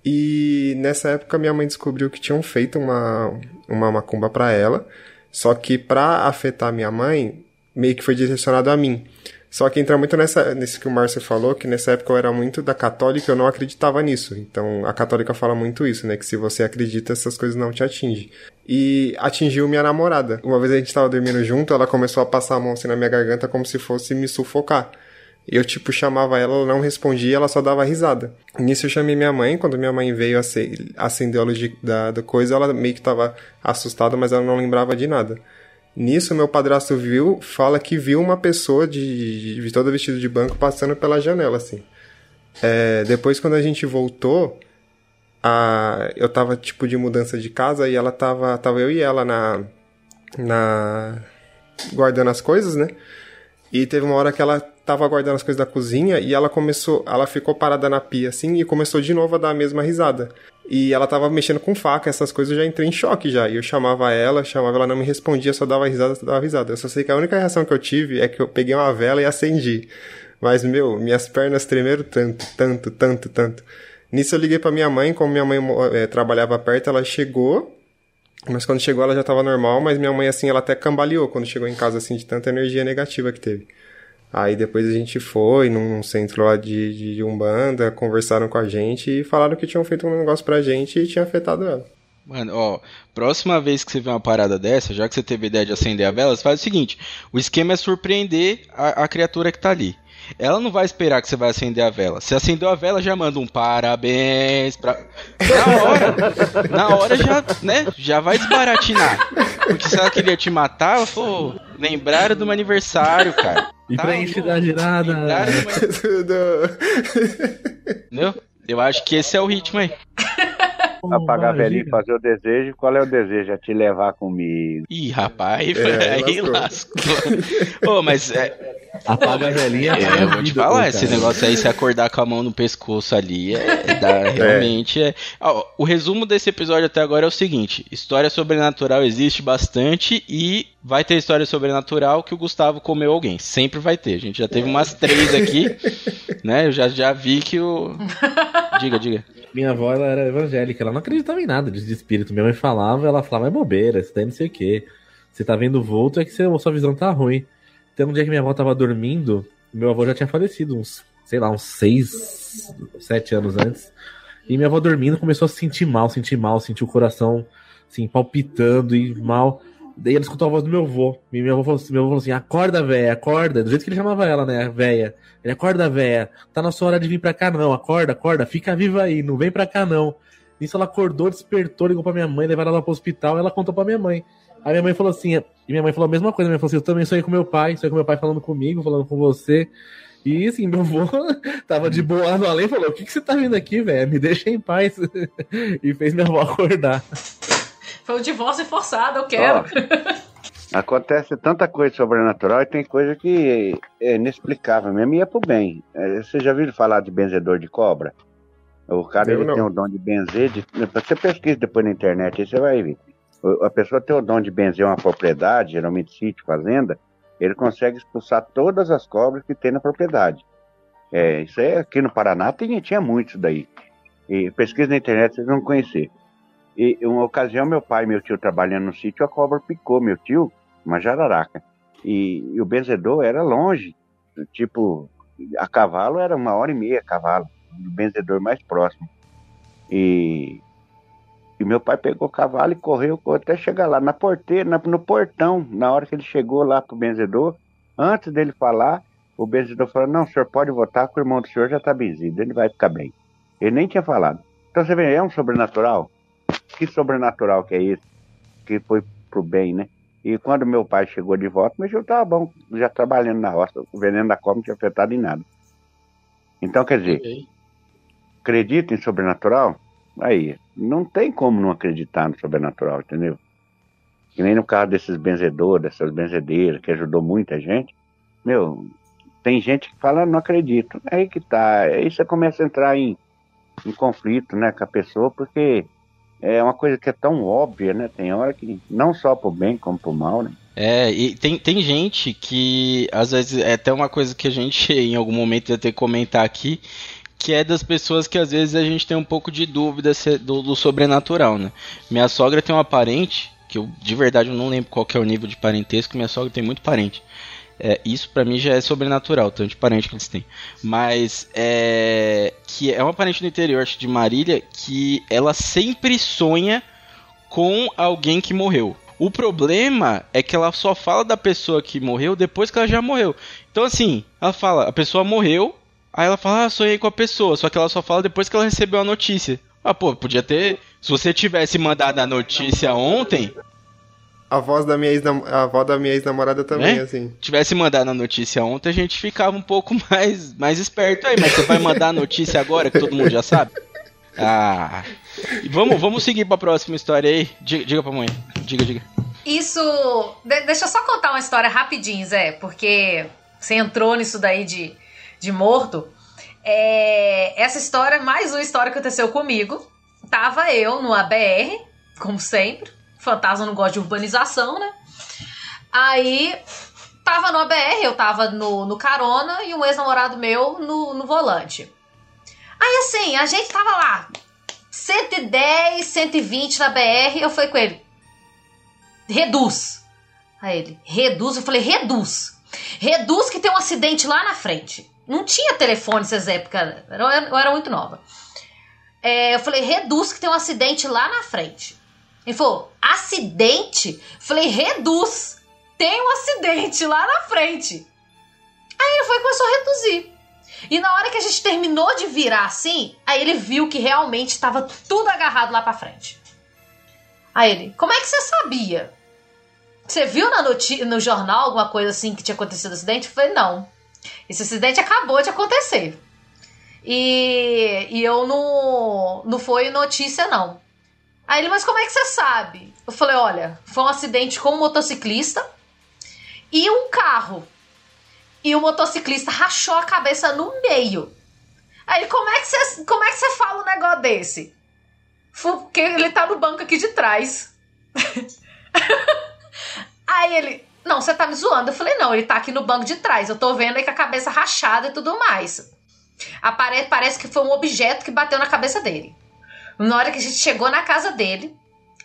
Speaker 5: E nessa época minha mãe descobriu que tinham feito uma, uma macumba para ela, só que para afetar minha mãe, meio que foi direcionado a mim. Só que entra muito nessa, nesse que o Márcio falou, que nessa época eu era muito da católica, eu não acreditava nisso. Então, a católica fala muito isso, né? Que se você acredita, essas coisas não te atingem. E atingiu minha namorada. Uma vez a gente tava dormindo junto, ela começou a passar a mão assim na minha garganta como se fosse me sufocar. Eu, tipo, chamava ela, ela não respondia, ela só dava risada. Nisso eu chamei minha mãe, quando minha mãe veio acender a luz da, da coisa, ela meio que tava assustada, mas ela não lembrava de nada. Nisso, meu padrasto viu, fala que viu uma pessoa de, de toda vestida de banco passando pela janela, assim. É, depois, quando a gente voltou, a, eu tava, tipo, de mudança de casa e ela tava, tava eu e ela na, na, guardando as coisas, né? E teve uma hora que ela tava guardando as coisas da cozinha e ela começou, ela ficou parada na pia assim e começou de novo a dar a mesma risada. E ela tava mexendo com faca, essas coisas, eu já entrei em choque já. E eu chamava ela, chamava, ela não me respondia, só dava risada, só dava risada. Eu só sei que a única reação que eu tive é que eu peguei uma vela e acendi. Mas, meu, minhas pernas tremeram tanto, tanto, tanto, tanto. Nisso eu liguei pra minha mãe, como minha mãe é, trabalhava perto, ela chegou. Mas quando chegou ela já tava normal, mas minha mãe, assim, ela até cambaleou quando chegou em casa, assim, de tanta energia negativa que teve. Aí depois a gente foi num centro lá de, de Umbanda, conversaram com a gente e falaram que tinham feito um negócio pra gente e tinha afetado ela.
Speaker 2: Mano, ó, próxima vez que você vê uma parada dessa, já que você teve ideia de acender a vela, você faz o seguinte: o esquema é surpreender a, a criatura que tá ali. Ela não vai esperar que você vai acender a vela. Se acendeu a vela, já manda um parabéns pra. Na hora, na hora já, né? Já vai desbaratinar. Porque se ela queria te matar, falou, lembraram do meu aniversário, cara.
Speaker 3: E tá pra encher da girada. *laughs* *laughs*
Speaker 2: Entendeu? Eu acho que esse é o ritmo aí. *laughs*
Speaker 6: Apagar a velhinha e fazer o desejo. Qual é o desejo? É te levar comigo.
Speaker 2: Ih, rapaz, é, *laughs* aí lascou. Pô, mas é,
Speaker 3: Apaga a velhinha.
Speaker 2: É, eu vou te falar, esse negócio aí, se acordar com a mão no pescoço ali, é, dá, *laughs* realmente é. Ó, o resumo desse episódio até agora é o seguinte: história sobrenatural existe bastante e vai ter história sobrenatural que o Gustavo comeu alguém. Sempre vai ter. A gente já teve umas três aqui, *laughs* né? Eu já, já vi que o. Diga, diga.
Speaker 3: Minha avó ela era evangélica, ela não acreditava em nada de espírito. Minha mãe falava, ela falava, é bobeira, isso daí não sei o quê. Você tá vendo vulto, é que sua visão tá ruim. Tem um dia que minha avó tava dormindo, meu avô já tinha falecido, uns, sei lá, uns seis, sete anos antes. E minha avó dormindo começou a se sentir mal, sentir mal, sentir o coração assim, palpitando e mal. Daí ela escutou a voz do meu avô. E meu avô falou assim, meu avô falou assim: acorda, véia, acorda. Do jeito que ele chamava ela, né? Véia. Ele acorda, véia. Tá na sua hora de vir pra cá, não. Acorda, acorda, fica viva aí, não vem pra cá, não. Nisso ela acordou, despertou, ligou pra minha mãe, levaram ela pro hospital, ela contou pra minha mãe. Aí minha mãe falou assim, e minha mãe falou a mesma coisa, minha mãe falou assim, eu também sonhei com meu pai, sonhei com meu pai falando comigo, falando com você. E assim, meu avô *laughs* tava de boa no além falou: O que, que você tá vindo aqui, velho? Me deixa em paz. *laughs* e fez minha avó acordar.
Speaker 4: Foi um divórcio forçado, eu quero.
Speaker 6: Oh, acontece tanta coisa sobrenatural e tem coisa que é inexplicável mesmo e é pro bem. É, você já viu falar de benzedor de cobra? O cara ele tem o dom de benzer. De... Você pesquisa depois na internet, aí você vai ver a pessoa tem o dom de benzer uma propriedade, geralmente sítio, fazenda, ele consegue expulsar todas as cobras que tem na propriedade. É, isso é aqui no Paraná tem, tinha muitos daí. E pesquisa na internet vocês vão conhecer. E uma ocasião meu pai e meu tio trabalhando no sítio, a cobra picou meu tio, uma jararaca. E, e, o benzedor era longe, tipo, a cavalo era uma hora e meia a cavalo, o benzedor mais próximo. E e meu pai pegou o cavalo e correu até chegar lá na porteira, no portão, na hora que ele chegou lá pro benzedor, antes dele falar, o benzedor falou: Não, o senhor pode votar, que o irmão do senhor já tá benzido, ele vai ficar bem. Ele nem tinha falado. Então você vê, é um sobrenatural? Que sobrenatural que é esse? Que foi pro bem, né? E quando meu pai chegou de volta, meu tio tava bom, já trabalhando na roça, o veneno da cobra não tinha afetado em nada. Então, quer dizer, okay. acredita em sobrenatural? Aí, não tem como não acreditar no sobrenatural, entendeu? Que nem no caso desses benzedores, dessas benzedeiras, que ajudou muita gente. Meu, tem gente que fala, não acredito. Aí que tá. Aí você começa a entrar em, em conflito, né, com a pessoa, porque é uma coisa que é tão óbvia, né? Tem hora que não só pro bem como pro mal, né?
Speaker 2: É, e tem, tem gente que, às vezes, é até uma coisa que a gente *laughs* em algum momento vai ter que comentar aqui, que é das pessoas que às vezes a gente tem um pouco de dúvida do, do sobrenatural, né? Minha sogra tem uma parente, que eu de verdade eu não lembro qual é o nível de parentesco, minha sogra tem muito parente. É, isso para mim já é sobrenatural, tanto de parente que eles têm. Mas é que é uma parente do interior acho, de Marília que ela sempre sonha com alguém que morreu. O problema é que ela só fala da pessoa que morreu depois que ela já morreu. Então assim, ela fala, a pessoa morreu, Aí ela fala, ah, sonhei com a pessoa, só que ela só fala depois que ela recebeu a notícia. Ah, pô, podia ter. Se você tivesse mandado a notícia ontem.
Speaker 5: A voz da minha ex a avó da minha ex-namorada também,
Speaker 2: né?
Speaker 5: assim.
Speaker 2: Tivesse mandado a notícia ontem, a gente ficava um pouco *laughs* mais, mais esperto aí, mas você vai mandar a notícia agora que todo mundo já sabe? Ah. Vamos, vamos seguir pra próxima história aí. Diga, diga pra mãe. Diga, diga.
Speaker 4: Isso. de- deixa eu só contar uma história rapidinho, Zé, porque você entrou nisso daí de, de morto. É, essa história, mais uma história que aconteceu comigo. Tava eu no ABR, como sempre. Fantasma não gosta de urbanização, né? Aí tava no ABR, eu tava no, no carona e um ex-namorado meu no, no volante. Aí assim, a gente tava lá, 110, 120 na BR, eu fui com ele. Reduz. Aí ele, reduz? Eu falei, reduz. Reduz que tem um acidente lá na frente. Não tinha telefone nessas épocas, era, eu era muito nova. É, eu falei, reduz que tem um acidente lá na frente. Ele falou, acidente? Falei, reduz. Tem um acidente lá na frente. Aí ele foi e começou a reduzir. E na hora que a gente terminou de virar assim, aí ele viu que realmente estava tudo agarrado lá pra frente. Aí ele, como é que você sabia? Você viu na no jornal alguma coisa assim que tinha acontecido acidente? Eu falei, não. Esse acidente acabou de acontecer. E, e eu não, não foi notícia, não. Aí ele, mas como é que você sabe? Eu falei, olha, foi um acidente com um motociclista e um carro. E o motociclista rachou a cabeça no meio. Aí como é que você, como é que você fala um negócio desse? Porque ele tá no banco aqui de trás. *laughs* Aí ele, não, você tá me zoando. Eu falei, não, ele tá aqui no banco de trás. Eu tô vendo aí com a cabeça rachada e tudo mais. Apare parece que foi um objeto que bateu na cabeça dele. Na hora que a gente chegou na casa dele,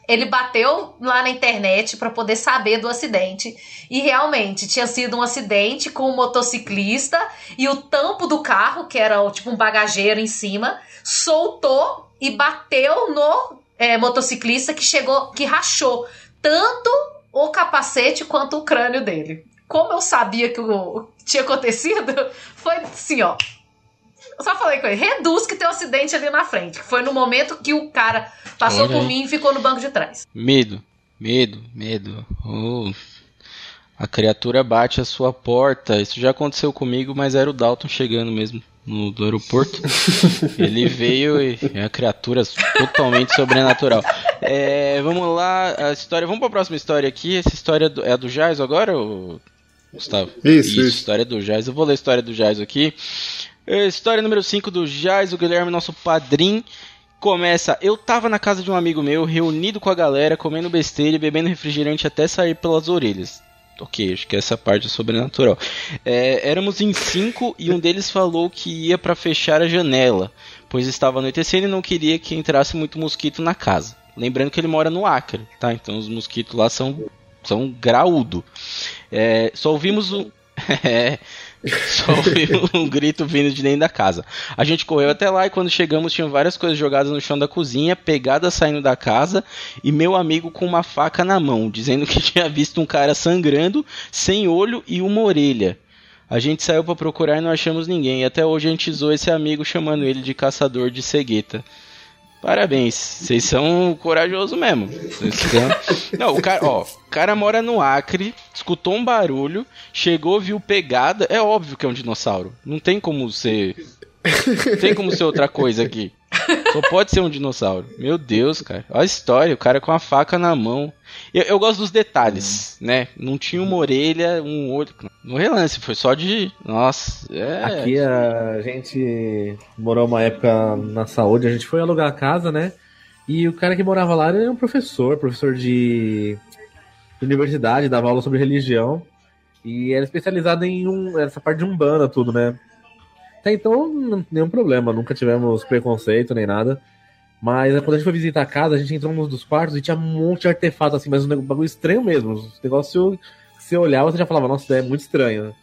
Speaker 4: ele bateu lá na internet para poder saber do acidente. E realmente tinha sido um acidente com um motociclista e o tampo do carro, que era tipo um bagageiro em cima, soltou e bateu no é, motociclista que chegou, que rachou tanto o capacete quanto o crânio dele. Como eu sabia que o tinha acontecido, *laughs* foi assim, ó. Eu só falei com ele, reduz que tem um acidente ali na frente. Que foi no momento que o cara passou
Speaker 2: Olha
Speaker 4: por
Speaker 2: aí.
Speaker 4: mim e ficou no banco de trás.
Speaker 2: Medo, medo, medo. Oh. A criatura bate a sua porta. Isso já aconteceu comigo, mas era o Dalton chegando mesmo no do aeroporto. *laughs* Ele veio e é uma criatura totalmente sobrenatural. É, vamos lá, a história. Vamos para a próxima história aqui. Essa história do- é a do Jais agora, ou... Gustavo?
Speaker 5: Isso, isso.
Speaker 2: história do Jais. Eu vou ler a história do Jais aqui. É, História número 5 do Jais, o Guilherme, nosso padrinho. Começa, eu tava na casa de um amigo meu, reunido com a galera, comendo besteira e bebendo refrigerante até sair pelas orelhas. Ok, acho que essa parte é sobrenatural. É, éramos em cinco e um deles falou que ia pra fechar a janela, pois estava anoitecendo e não queria que entrasse muito mosquito na casa. Lembrando que ele mora no Acre, tá? Então os mosquitos lá são, são graúdo. É, só ouvimos um. *laughs* *laughs* Só ouvimos um grito vindo de dentro da casa. A gente correu até lá e quando chegamos tinham várias coisas jogadas no chão da cozinha, pegadas saindo da casa e meu amigo com uma faca na mão, dizendo que *laughs* tinha visto um cara sangrando, sem olho e uma orelha. A gente saiu pra procurar e não achamos ninguém. E até hoje a gente zoou esse amigo chamando ele de caçador de cegueta. Parabéns, vocês são corajosos mesmo. Não, o cara, ó, o cara mora no Acre, escutou um barulho, chegou, viu pegada. É óbvio que é um dinossauro. Não tem como ser. Não tem como ser outra coisa aqui. Só pode ser um dinossauro. Meu Deus, cara. Olha a história, o cara com a faca na mão. Eu, eu gosto dos detalhes, né? Não tinha uma orelha, um olho. No relance, foi só de. Nossa, é.
Speaker 3: Aqui a gente morou uma época na saúde, a gente foi alugar a casa, né? E o cara que morava lá era um professor, professor de de universidade, dava aula sobre religião. E era especializado em um, essa parte de umbanda, tudo, né? Até então, nenhum problema, nunca tivemos preconceito nem nada. Mas quando a gente foi visitar a casa, a gente entrou num dos quartos e tinha um monte de artefato assim, mas um bagulho estranho mesmo. Um negócio que você olhava, você já falava, nossa, é muito estranho.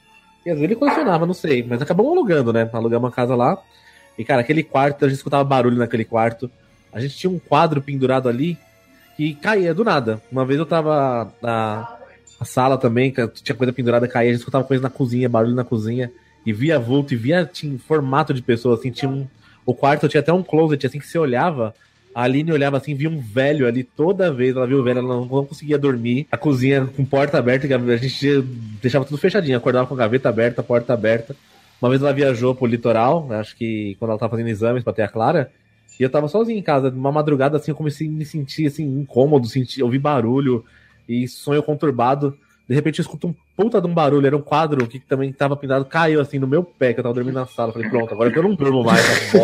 Speaker 3: E às vezes ele colecionava, não sei, mas acabamos alugando, né? Alugamos uma casa lá. E, cara, aquele quarto, a gente escutava barulho naquele quarto. A gente tinha um quadro pendurado ali que caía do nada. Uma vez eu tava na, na sala também, tinha coisa pendurada, caía, a gente escutava coisa na cozinha, barulho na cozinha. E via vulto, e via tinha formato de pessoa, assim, tinha um. O quarto tinha até um closet, assim, que você olhava. A Aline olhava assim, via um velho ali toda vez. Ela viu o velho, ela não, não conseguia dormir. A cozinha com porta aberta, a gente deixava tudo fechadinho. Acordava com a gaveta aberta, porta aberta. Uma vez ela viajou pro litoral, acho que quando ela tava fazendo exames pra ter a Clara. E eu tava sozinho em casa, numa madrugada assim, eu comecei a me sentir assim, incômodo, senti, ouvir barulho e sonho conturbado. De repente eu escuto um puta de um barulho, era um quadro que também tava pintado, caiu assim no meu pé, que eu tava dormindo na sala. Falei, pronto, agora que eu não durmo mais, tá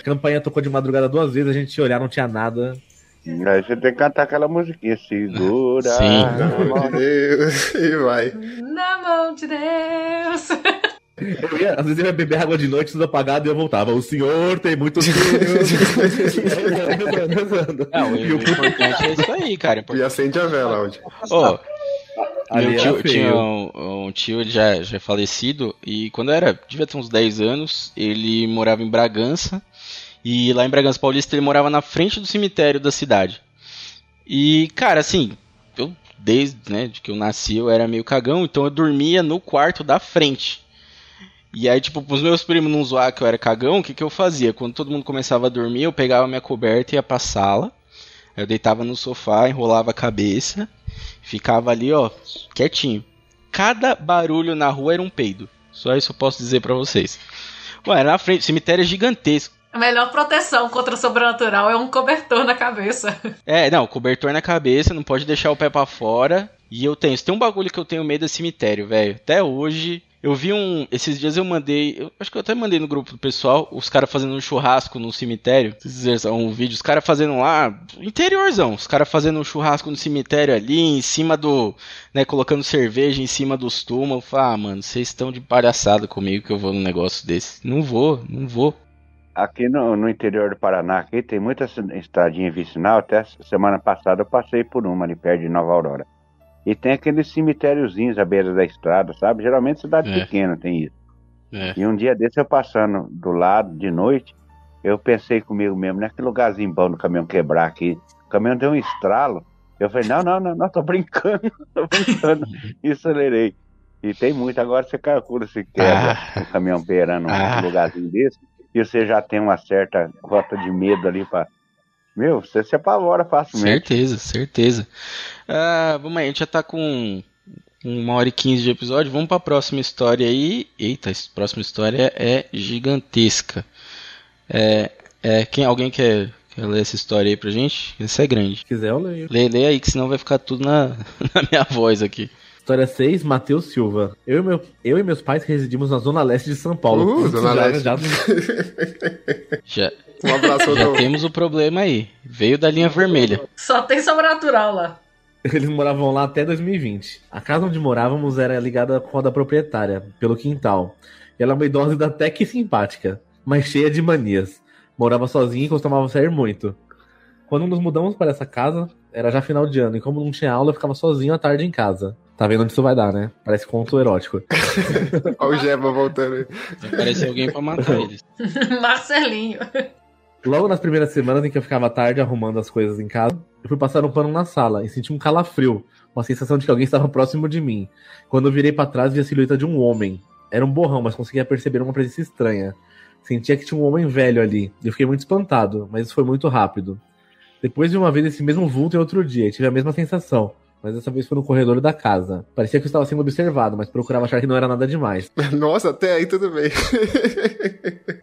Speaker 3: a *laughs* campanha tocou de madrugada duas vezes, a gente ia olhar, não tinha nada.
Speaker 6: Aí você tem que cantar aquela musiquinha, segura.
Speaker 2: Sim.
Speaker 5: Meu Deus, e vai.
Speaker 4: Na mão de Deus.
Speaker 3: Eu ia, às vezes eu ia beber água de noite, tudo apagado, e eu voltava. O senhor tem muitos filhos.
Speaker 2: Não, *laughs* *laughs* o,
Speaker 3: E
Speaker 2: o importante é isso aí, cara.
Speaker 5: E acende a vela, onde?
Speaker 2: Ó,
Speaker 3: Ali
Speaker 2: meu tio, tinha um, um tio, ele já, já é falecido, e quando eu era, devia ter uns 10 anos, ele morava em Bragança, e lá em Bragança Paulista ele morava na frente do cemitério da cidade. E, cara, assim, eu, desde né, de que eu nasci, eu era meio cagão, então eu dormia no quarto da frente. E aí, tipo, pros meus primos não zoar que eu era cagão, o que, que eu fazia? Quando todo mundo começava a dormir, eu pegava minha coberta e ia pra sala. Eu deitava no sofá, enrolava a cabeça, ficava ali, ó, quietinho. Cada barulho na rua era um peido. Só isso eu posso dizer pra vocês. Ué, na frente, o cemitério é gigantesco.
Speaker 4: A melhor proteção contra o sobrenatural é um cobertor na cabeça.
Speaker 2: É, não, cobertor na cabeça, não pode deixar o pé pra fora. E eu tenho, tem um bagulho que eu tenho medo é cemitério, velho. Até hoje, eu vi um, esses dias eu mandei, eu acho que eu até mandei no grupo do pessoal, os caras fazendo um churrasco no cemitério. Vocês um vídeo, os caras fazendo lá, interiorzão, os caras fazendo um churrasco no cemitério ali, em cima do, né, colocando cerveja em cima dos túmulos. Falei, Ah, mano, vocês estão de palhaçada comigo que eu vou num negócio desse. Não vou, não vou.
Speaker 6: Aqui no, no interior do Paraná, aqui tem muita estradinha vicinal. Até semana passada eu passei por uma ali perto de Nova Aurora. E tem aqueles cemitériozinhos à beira da estrada, sabe? Geralmente cidade
Speaker 2: É.
Speaker 6: pequena tem isso.
Speaker 2: É.
Speaker 6: E um dia desse eu passando do lado de noite, eu pensei comigo mesmo, né? Que lugarzinho bom do caminhão quebrar aqui. O caminhão deu um estralo. Eu falei, não, não, não, não, tô brincando, *laughs* tô brincando. e *laughs* acelerei. E tem muito, agora você calcula se quebra
Speaker 2: Ah.
Speaker 6: o caminhão beirando um
Speaker 2: Ah.
Speaker 6: lugarzinho desse, e você já tem uma certa cota de medo ali pra. Meu, você se apavora facilmente.
Speaker 2: Certeza, certeza. Ah, vamos aí, a gente já tá com uma hora e quinze de episódio. Vamos pra próxima história aí. Eita, essa próxima história é gigantesca. É, é, quem, alguém quer, quer ler essa história aí pra gente? Essa é grande.
Speaker 3: Se quiser, eu leio.
Speaker 2: Lê, lê aí, que senão vai ficar tudo na, *laughs* na minha voz aqui.
Speaker 3: História 6, Matheus Silva. Eu e, meu, eu e meus pais residimos na zona leste de São Paulo.
Speaker 5: Uh, Zona
Speaker 3: já-
Speaker 5: Leste.
Speaker 3: já- *laughs* *laughs*
Speaker 2: Já,
Speaker 5: Um abraço
Speaker 2: já temos o problema aí. Veio da linha vermelha.
Speaker 4: Só tem sobrenatural lá.
Speaker 3: Eles moravam lá até 2020. A casa onde morávamos era ligada com a da proprietária, pelo quintal. Ela é uma idosa até que simpática, mas cheia de manias. Morava sozinha e costumava sair muito. Quando nos mudamos para essa casa, era já final de ano, e como não tinha aula, eu ficava sozinho à tarde em casa. Tá vendo onde isso vai dar, né? Parece conto erótico.
Speaker 5: Olha o Jeba voltando aí.
Speaker 2: Vai aparecer alguém pra matar *laughs* eles. *laughs*
Speaker 4: Marcelinho.
Speaker 3: Logo nas primeiras semanas em que eu ficava tarde arrumando as coisas em casa, eu fui passar um pano na sala e senti um calafrio, uma sensação de que alguém estava próximo de mim. Quando eu virei para trás, vi a silhueta de um homem. Era um borrão, mas conseguia perceber uma presença estranha. Sentia que tinha um homem velho ali. Eu fiquei muito espantado, mas isso foi muito rápido. Depois vi uma vez esse mesmo vulto em outro dia tive a mesma sensação, mas dessa vez foi no corredor da casa. Parecia que eu estava sendo observado, mas procurava achar que não era nada demais. *laughs*
Speaker 5: Nossa, até aí tudo bem. *laughs*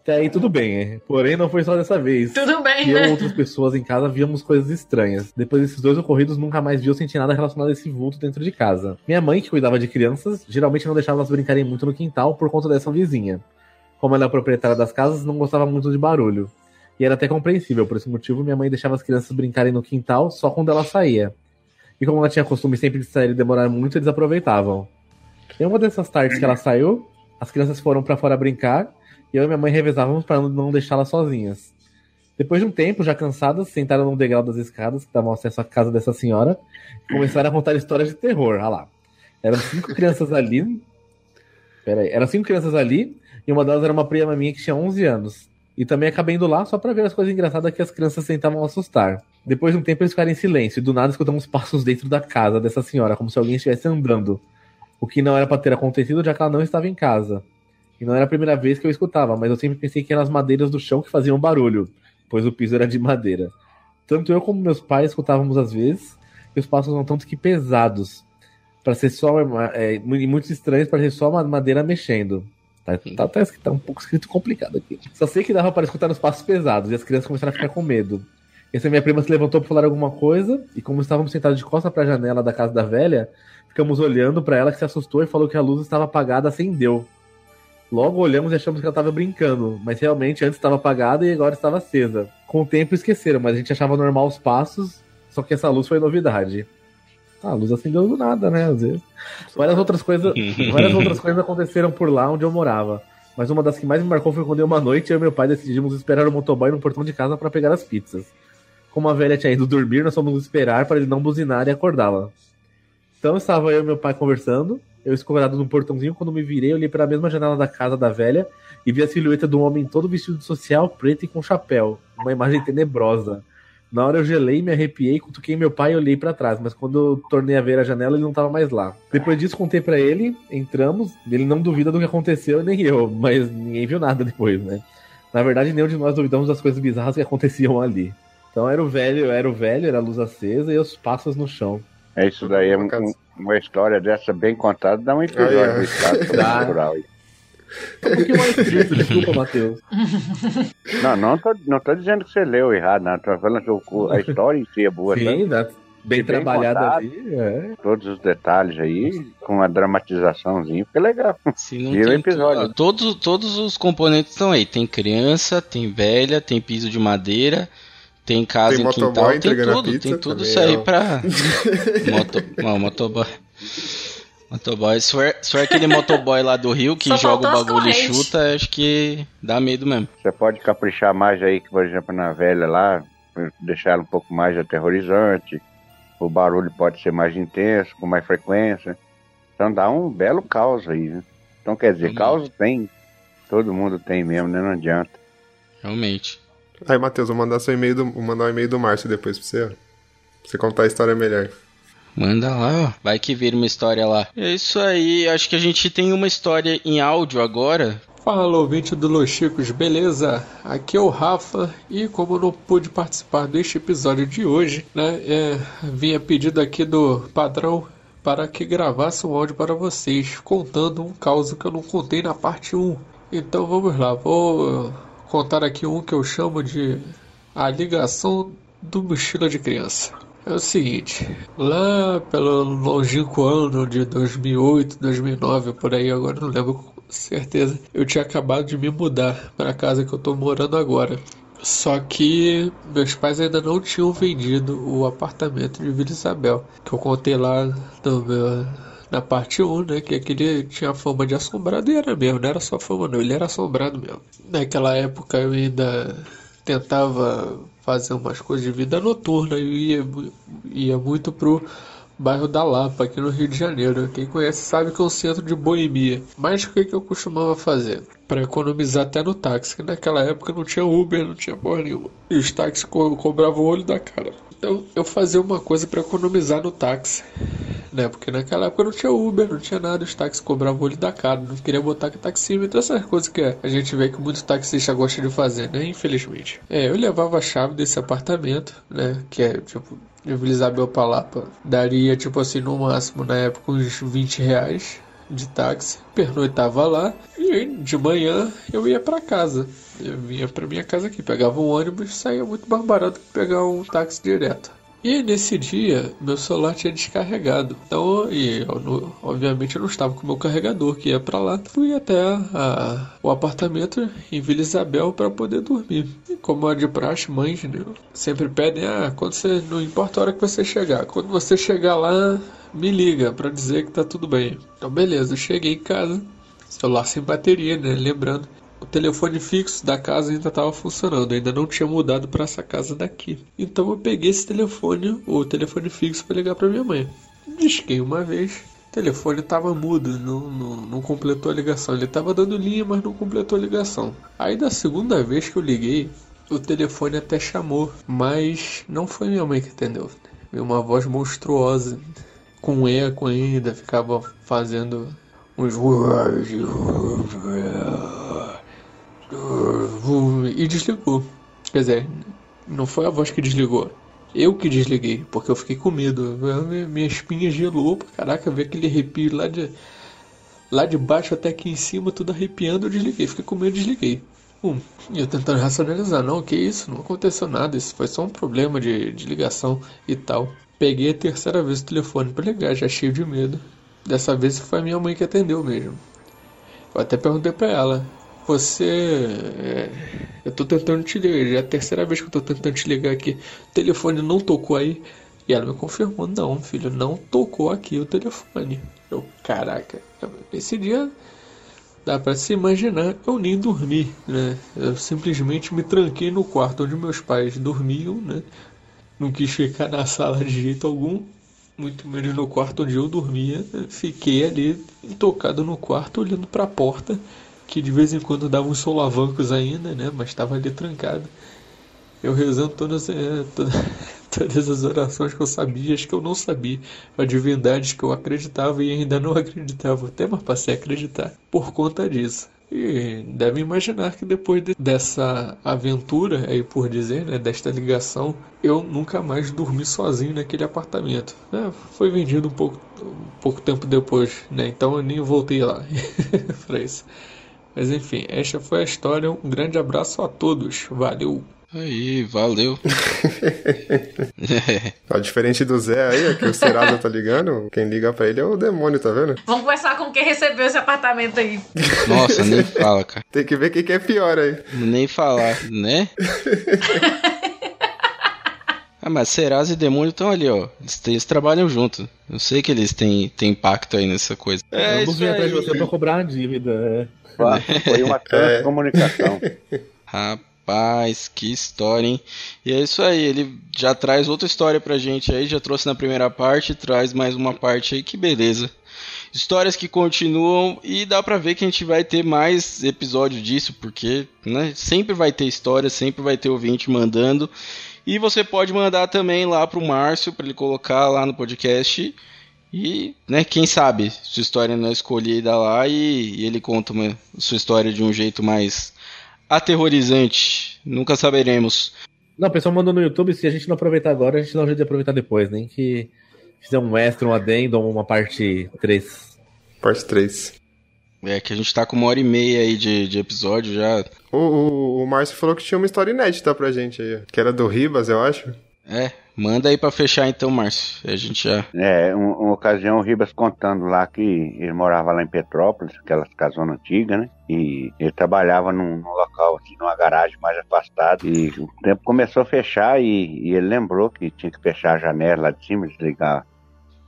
Speaker 3: Até aí tudo bem, é. porém não foi só dessa vez.
Speaker 4: Tudo bem,
Speaker 3: E eu e
Speaker 4: né?
Speaker 3: outras pessoas em casa víamos coisas estranhas. Depois desses dois ocorridos, nunca mais vi ou senti nada relacionado a esse vulto dentro de casa. Minha mãe, que cuidava de crianças, geralmente não deixava elas brincarem muito no quintal por conta dessa vizinha. Como ela é a proprietária das casas, não gostava muito de barulho. E era até compreensível, por esse motivo, minha mãe deixava as crianças brincarem no quintal só quando ela saía. E como ela tinha costume sempre de sair e demorar muito, eles aproveitavam. Em uma dessas tardes que ela saiu, as crianças foram pra fora brincar e eu e minha mãe revezávamos para não deixá-las sozinhas. Depois de um tempo, já cansadas, sentaram no degrau das escadas que davam acesso à casa dessa senhora e começaram a contar histórias de terror. Olha lá. Eram cinco crianças ali. Pera aí. Eram cinco crianças ali e uma delas era uma prima minha que tinha 11 anos. E também acabei indo lá só pra ver as coisas engraçadas que as crianças tentavam assustar. Depois de um tempo eles ficaram em silêncio e do nada escutamos passos dentro da casa dessa senhora, como se alguém estivesse andando. O que não era pra ter acontecido já que ela não estava em casa. E não era a primeira vez que eu escutava, mas eu sempre pensei que eram as madeiras do chão que faziam barulho, pois o piso era de madeira. Tanto eu como meus pais escutávamos às vezes, e os passos não tanto que pesados, para ser só é, muito estranhos para ser só uma madeira mexendo. Tá, tá, tá, tá um pouco escrito complicado aqui. Só sei que dava para escutar nos passos pesados e as crianças começaram a ficar com medo. Essa minha prima se levantou para falar alguma coisa e como estávamos sentados de costas para a janela da casa da velha, ficamos olhando para ela que se assustou e falou que a luz estava apagada, acendeu. Logo olhamos e achamos que ela estava brincando, mas realmente antes estava apagada e agora estava acesa. Com o tempo esqueceram, mas a gente achava normal os passos, só que essa luz foi novidade. Ah, a luz acendeu do nada, né? Às vezes. Várias outras coisas, *laughs* várias outras coisas aconteceram por lá onde eu morava. Mas uma das que mais me marcou foi quando eu, uma noite, eu e meu pai decidimos esperar o motoboy no portão de casa para pegar as pizzas. Como a velha tinha ido dormir, nós fomos esperar para ele não buzinar e acordá-la. Então estava eu e meu pai conversando, eu escorado no portãozinho, quando me virei, olhei para a mesma janela da casa da velha e vi a silhueta de um homem todo vestido de social, preto e com chapéu. Uma imagem tenebrosa. Na hora eu gelei, me arrepiei, cutuquei meu pai e olhei para trás, mas quando eu tornei a ver a janela, ele não estava mais lá. Depois disso, contei para ele, entramos, ele não duvida do que aconteceu, nem eu, mas ninguém viu nada depois, né? Na verdade, nenhum de nós duvidamos das coisas bizarras que aconteciam ali. Então era o velho, era o velho, era a luz acesa e os passos no chão.
Speaker 6: É isso daí, é um- um- uma história dessa bem contada, dá um episódio
Speaker 5: Aí, ó.
Speaker 6: do estado aí.
Speaker 3: Um pouquinho mais escrito, desculpa, Matheus. *laughs*
Speaker 6: Não, não tô, não tô dizendo que você leu errado, não. Tô falando que o- a história em si é boa, tá?
Speaker 3: Sim, né? bem
Speaker 6: Bem
Speaker 3: trabalhada ali. É.
Speaker 6: Todos os detalhes aí, com uma dramatizaçãozinha, fica legal. Vira um
Speaker 2: tem
Speaker 6: episódio.
Speaker 2: todos, todos os componentes estão aí. Tem criança, tem velha, tem piso de madeira, tem casa
Speaker 5: Tem
Speaker 2: em
Speaker 5: motoboy
Speaker 2: quintal, tem tudo, tem tudo isso aí pra. *laughs* Moto... Não, motoboy. Motoboy, se for, se for aquele motoboy lá do Rio que
Speaker 4: Só
Speaker 2: joga o bagulho e chuta, acho que dá medo mesmo.
Speaker 6: Você pode caprichar mais aí, que, por exemplo, na velha lá, deixar ela um pouco mais aterrorizante. O barulho pode ser mais intenso, com mais frequência. Então dá um belo caos aí, né? Então quer dizer,
Speaker 2: Hum.
Speaker 6: caos tem. Todo mundo tem mesmo, né? Não adianta.
Speaker 2: Realmente.
Speaker 5: Aí, Matheus, vou mandar seu e-mail do, vou mandar o e-mail do Márcio depois pra você, ó. Pra você contar a história melhor.
Speaker 2: Manda lá, ó. Vai que vira uma história lá. É isso aí, acho que a gente tem uma história em áudio agora.
Speaker 8: Fala ouvinte do Los Chicos, beleza? Aqui é o Rafa e como eu não pude participar deste episódio de hoje, né, é, vinha pedido aqui do padrão para que gravasse um áudio para vocês, contando um caso que eu não contei na parte 1. Então vamos lá, vou contar aqui um que eu chamo de A Ligação do Mochila de Criança. É o seguinte, lá pelo longínquo ano de 2008, 2009, por aí, agora não lembro com certeza, eu tinha acabado de me mudar para a casa que eu tô morando agora. Só que meus pais ainda não tinham vendido o apartamento de Vila Isabel, que eu contei lá no meu, na parte 1, né? Que aquele tinha fama de assombrado e era mesmo, não era só fama não, ele era assombrado mesmo. Naquela época eu ainda tentava fazer umas coisas de vida noturna e ia, ia muito pro bairro da Lapa, aqui no Rio de Janeiro. Quem conhece sabe que é um centro de boemia. Mas o que, que eu costumava fazer? Para economizar até no táxi, que naquela época não tinha Uber, não tinha porra nenhuma. E os táxis co cobravam o olho da cara. Então eu fazia uma coisa para economizar no táxi. Né? Porque naquela época não tinha Uber, não tinha nada, os táxis cobravam o olho da cara, não queria botar que taxímetro, essas coisas que a gente vê que muito taxista gosta de fazer, né? Infelizmente. É, eu levava a chave desse apartamento, né? Que é tipo, de Vila Isabel pra Lapa, daria tipo assim, no máximo na época uns 20 reais de táxi, pernoitava lá e de manhã eu ia para casa. Eu vinha para minha casa aqui, pegava um ônibus, saía muito mais barato que pegar um táxi direto. E nesse dia, meu celular tinha descarregado. Então, e eu, obviamente, eu não estava com o meu carregador que ia para lá. Fui até a- o apartamento em Vila Isabel para poder dormir. E como é de praxe, mães né, sempre pedem: ah, quando você, não importa a hora que você chegar, quando você chegar lá, me liga para dizer que tá tudo bem. Então, beleza, eu cheguei em casa, celular sem bateria, né? Lembrando. O telefone fixo da casa ainda estava funcionando, ainda não tinha mudado para essa casa daqui. Então eu peguei esse telefone, o telefone fixo, para ligar para minha mãe. Disquei uma vez, o telefone estava mudo, não, não, não completou a ligação. Ele estava dando linha, mas não completou a ligação. Aí da segunda vez que eu liguei, o telefone até chamou, mas não foi minha mãe que atendeu. Uma voz monstruosa, com eco ainda, ficava fazendo uns e desligou. Quer dizer, não foi a voz que desligou. Eu que desliguei, porque eu fiquei com medo. Minha espinha gelou. Caraca, ver aquele arrepio lá de. Lá de baixo até aqui em cima, tudo arrepiando, eu desliguei. Fiquei com medo, desliguei. Hum, eu tentando racionalizar, não, que isso, não aconteceu nada, isso foi só um problema de, de ligação e tal. Peguei a terceira vez o telefone para ligar, já cheio de medo. Dessa vez foi a minha mãe que atendeu mesmo. Eu até perguntei para ela, você. É, eu tô tentando te ligar, já é a terceira vez que eu tô tentando te ligar aqui. O telefone não tocou aí. E ela me confirmou, não, filho, não tocou aqui o telefone. Eu, caraca, esse dia dá para se imaginar, eu nem dormi, né? Eu simplesmente me tranquei no quarto onde meus pais dormiam, né? Não quis ficar na sala de jeito algum, muito menos no quarto onde eu dormia. Fiquei ali tocado no quarto, olhando para a porta, que de vez em quando dava uns solavancos ainda, né? Mas estava ali trancado. Eu rezando todas, é, todas, *laughs* todas as orações que eu sabia, as que eu não sabia, a divindades que eu acreditava e ainda não acreditava, até mais passei a acreditar por conta disso. E deve imaginar que depois de, dessa aventura, aí por dizer, né, desta ligação, eu nunca mais dormi sozinho naquele apartamento. É, foi vendido um pouco, um pouco tempo depois, né, então eu nem voltei lá *laughs* para isso. Mas enfim, esta foi a história. Um grande abraço a todos. Valeu!
Speaker 2: Aí, valeu. *laughs*
Speaker 5: Tá diferente do Zé aí, que o Serasa tá ligando, quem liga pra ele é o demônio, tá vendo?
Speaker 4: Vamos conversar com quem recebeu esse apartamento aí.
Speaker 2: Nossa, nem fala, cara.
Speaker 5: Tem que ver quem que é pior aí.
Speaker 2: Nem falar, né? *laughs* ah, mas Serasa e demônio estão ali, ó. Eles, eles, trabalham junto. Eu sei que eles têm, têm impacto aí nessa coisa.
Speaker 3: É, eu vou vir atrás de você pra cobrar uma dívida.
Speaker 6: É. Foi uma *laughs* comunicação. *laughs*
Speaker 2: Rapaz. Que história, hein? E é isso aí, ele já traz outra história pra gente aí, já trouxe na primeira parte, traz mais uma parte aí, que beleza. Histórias que continuam e dá pra ver que a gente vai ter mais episódios disso, porque né, sempre vai ter história, sempre vai ter ouvinte mandando. E você pode mandar também lá pro Márcio, para ele colocar lá no podcast. E, né, quem sabe, sua história não é escolhida lá e, e ele conta uma, sua história de um jeito mais aterrorizante. Nunca saberemos.
Speaker 3: Não, o pessoal mandou no YouTube, se a gente não aproveitar agora, a gente dá um jeito de aproveitar depois, nem que fizer um extra, um adendo ou uma parte 3.
Speaker 5: Parte 3.
Speaker 2: É que a gente tá com uma hora e meia aí de, de episódio já.
Speaker 5: O, o, o Márcio falou que tinha uma história inédita pra gente aí, que era do Ribas, eu acho.
Speaker 2: É, manda aí pra fechar então, Márcio. A gente já.
Speaker 6: É, uma, uma ocasião o Ribas contando lá que ele morava lá em Petrópolis, aquelas casonas antigas, né? E ele trabalhava num, num, local, assim, numa garagem mais afastada. E o tempo começou a fechar e, e ele lembrou que tinha que fechar a janela lá de cima, desligar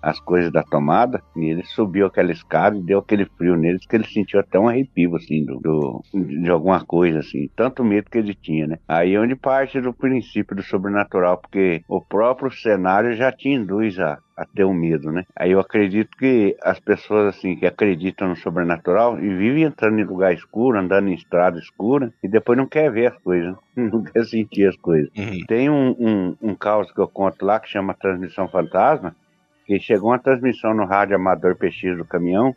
Speaker 6: as coisas da tomada e ele subiu aquela escada e deu aquele frio neles que ele sentiu até um arrepio, assim, do, do, de alguma coisa, assim, tanto medo que ele tinha, né? Aí é onde parte do princípio do sobrenatural, porque o próprio cenário já te induz a, a ter um medo, né? Aí eu acredito que as pessoas, assim, que acreditam no sobrenatural e vivem entrando em lugar escuro, andando em estrada escura e depois não quer ver as coisas, *laughs* não quer sentir as coisas. Uhum. Tem um, um, um caos que eu conto lá que chama Transmissão Fantasma, que chegou uma transmissão no rádio amador PX do caminhão,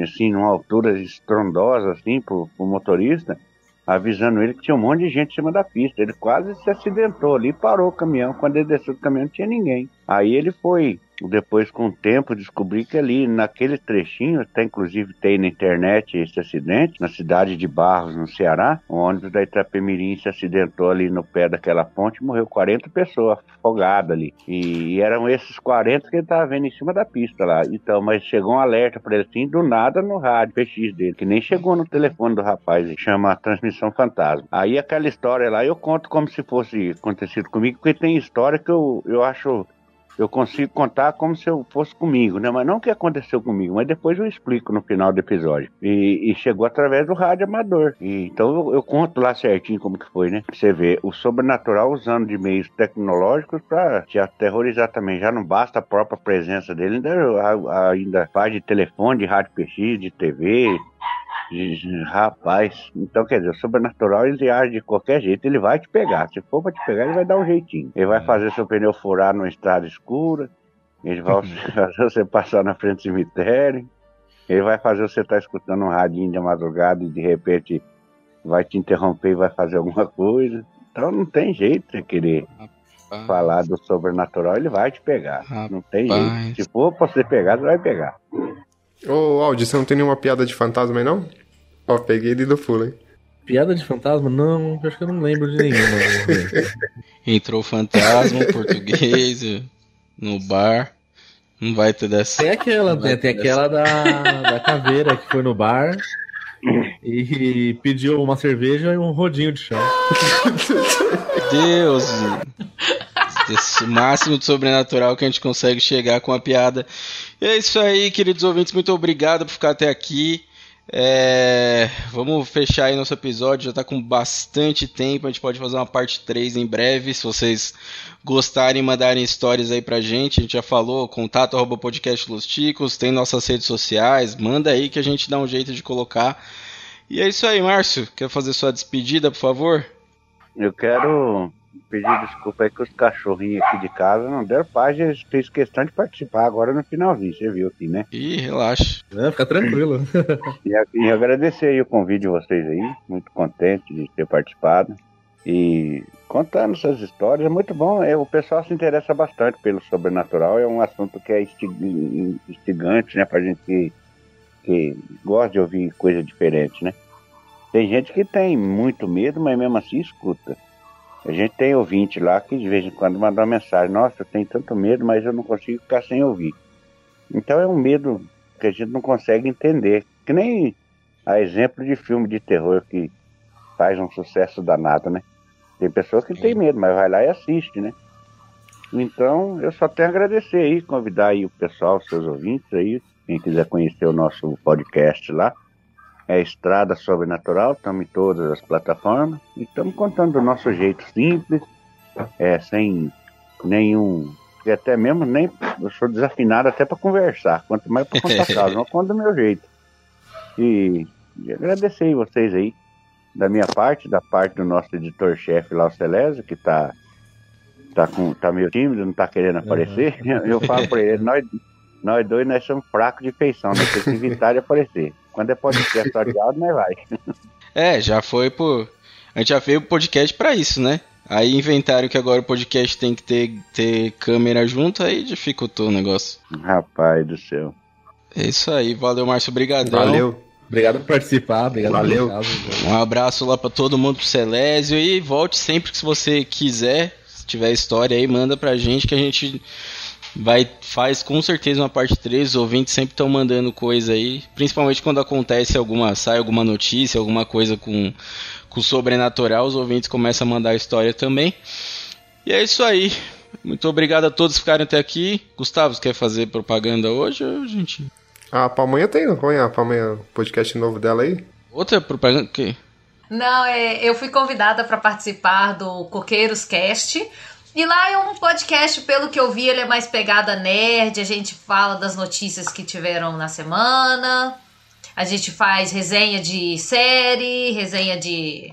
Speaker 6: assim, numa altura estrondosa, assim, pro, pro motorista, avisando ele que tinha um monte de gente em cima da pista. Ele quase se acidentou ali, parou o caminhão. Quando ele desceu do caminhão, não tinha ninguém. Aí ele foi depois, com o tempo, descobri que ali naquele trechinho, até inclusive tem na internet esse acidente, na cidade de Barros, no Ceará, o ônibus da Itapemirim se acidentou ali no pé daquela ponte morreu 40 pessoas afogadas ali. E, eram esses 40 que ele estava vendo em cima da pista lá. Então, mas chegou um alerta para ele assim, do nada no rádio PX dele, que nem chegou no telefone do rapaz, chama Transmissão Fantasma. Aí aquela história lá eu conto como se fosse acontecido comigo, porque tem história que eu, eu acho eu consigo contar como se eu fosse comigo, né? Mas não o que aconteceu comigo, mas depois eu explico no final do episódio. E, e chegou através do rádio amador. E, então eu, eu, conto lá certinho como que foi, né? Você vê o sobrenatural usando de meios tecnológicos para te aterrorizar também. Já não basta a própria presença dele, ainda, ainda faz de telefone, de rádio PX, de TV, Rapaz, então quer dizer, o sobrenatural ele age de qualquer jeito, ele vai te pegar. Se for pra te pegar, ele vai dar um jeitinho. Ele vai fazer seu pneu furar numa estrada escura, ele vai *laughs* fazer você passar na frente do cemitério, ele vai fazer você estar tá escutando um radinho de madrugada e de repente vai te interromper e vai fazer alguma coisa. Então não tem jeito de querer Rapaz. falar do sobrenatural, ele vai te pegar. Rapaz. Não tem jeito. Se for pra você pegar, você vai pegar.
Speaker 5: Ô, Aldi, você não tem nenhuma piada de fantasma aí, não? Ó, peguei ele do fulo, hein?
Speaker 3: Piada de fantasma? Não, acho que eu não lembro de nenhuma. *laughs*
Speaker 2: Entrou fantasma, português, no bar. Não vai ter dessa.
Speaker 3: Tem aquela, tem, tem aquela da, da caveira que foi no bar e pediu uma cerveja e um rodinho de chão.
Speaker 2: Deus! Esse máximo de sobrenatural que a gente consegue chegar com a piada. E é isso aí, queridos ouvintes. Muito obrigado por ficar até aqui. É, vamos fechar aí nosso episódio, já está com bastante tempo, a gente pode fazer uma parte 3 em breve, se vocês gostarem, mandarem histórias aí pra gente, a gente já falou, contato arroba podcast Los Ticos, tem nossas redes sociais, manda aí que a gente dá um jeito de colocar. E é isso aí, Márcio, quer fazer sua despedida, por favor?
Speaker 6: Eu quero pedir desculpa aí que os cachorrinhos aqui de casa não deram paz, eles fez questão de participar agora no finalzinho, você viu aqui, né?
Speaker 2: Ih, relaxa.
Speaker 3: É, fica tranquilo. *laughs*
Speaker 6: e, e agradecer aí o convite de vocês aí, muito contente de ter participado. E contando essas histórias, é muito bom. É, o pessoal se interessa bastante pelo sobrenatural, é um assunto que é instigante, né, pra gente que, que gosta de ouvir coisa diferente, né? Tem gente que tem muito medo, mas mesmo assim escuta. A gente tem ouvinte lá que de vez em quando manda uma mensagem: Nossa, eu tenho tanto medo, mas eu não consigo ficar sem ouvir. Então é um medo que a gente não consegue entender. Que nem a exemplo de filme de terror que faz um sucesso danado, né? Tem pessoas que têm medo, mas vai lá e assiste, né? Então eu só tenho a agradecer aí, convidar aí o pessoal, os seus ouvintes aí, quem quiser conhecer o nosso podcast lá é Estrada Sobrenatural, estamos em todas as plataformas e estamos contando do nosso jeito simples, é, sem nenhum. E até mesmo nem. Eu sou desafinado até para conversar, quanto mais para contar *laughs* caso, não conto do meu jeito. E, e agradecer vocês aí, da minha parte, da parte do nosso editor-chefe lá, o Celésio, que está tá, com, tá meio tímido, não está querendo aparecer. Uhum. *laughs* Eu falo para ele, nós, nós dois nós somos fracos de feição, nós temos que evitar de aparecer. Quando é podcast áudio, nós vai.
Speaker 2: É, já foi por. A gente já fez o podcast para isso, né? Aí inventaram que agora o podcast tem que ter, ter câmera junto, aí dificultou o negócio.
Speaker 6: Rapaz do céu.
Speaker 2: É isso aí, valeu Márcio, obrigadão.
Speaker 5: Valeu.
Speaker 3: Obrigado por participar, obrigado
Speaker 5: Valeu.
Speaker 2: Um abraço lá para todo mundo, pro Celésio e volte sempre que você quiser. Se tiver história aí, manda pra gente que a gente vai faz com certeza uma parte 3, os ouvintes sempre estão mandando coisa aí, principalmente quando acontece alguma, sai alguma notícia, alguma coisa com com sobrenatural, os ouvintes começam a mandar história também. E é isso aí. Muito obrigado a todos que ficaram até aqui. Gustavo, você quer fazer propaganda hoje, gente?
Speaker 5: Ah, pra amanhã tem, não? Põe pra amanhã podcast novo dela aí.
Speaker 2: Outra propaganda? O quê?
Speaker 4: Não, é, eu fui convidada para participar do Coqueiros Cast, e lá é um podcast, pelo que eu vi, ele é mais pegada nerd. A gente fala das notícias que tiveram na semana. A gente faz resenha de série, resenha de,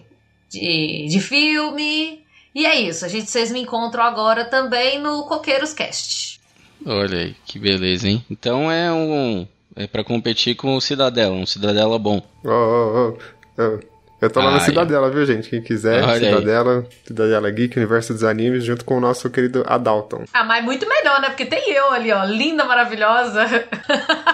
Speaker 4: de, de filme. E é isso. A gente, vocês me encontram agora também no Coqueiros Cast.
Speaker 2: Olha aí, que beleza, hein? Então é um. É para competir com o Cidadela, um Cidadela bom.
Speaker 5: Ó, ó, ó. Eu tô lá na Cidadela, viu, gente? Quem quiser,
Speaker 2: Olha
Speaker 5: Cidadela,
Speaker 2: aí.
Speaker 5: Cidadela Geek, Universo dos Animes, junto com o nosso querido Adalton.
Speaker 4: Ah, mas muito melhor, né? Porque tem eu ali, ó, linda, maravilhosa.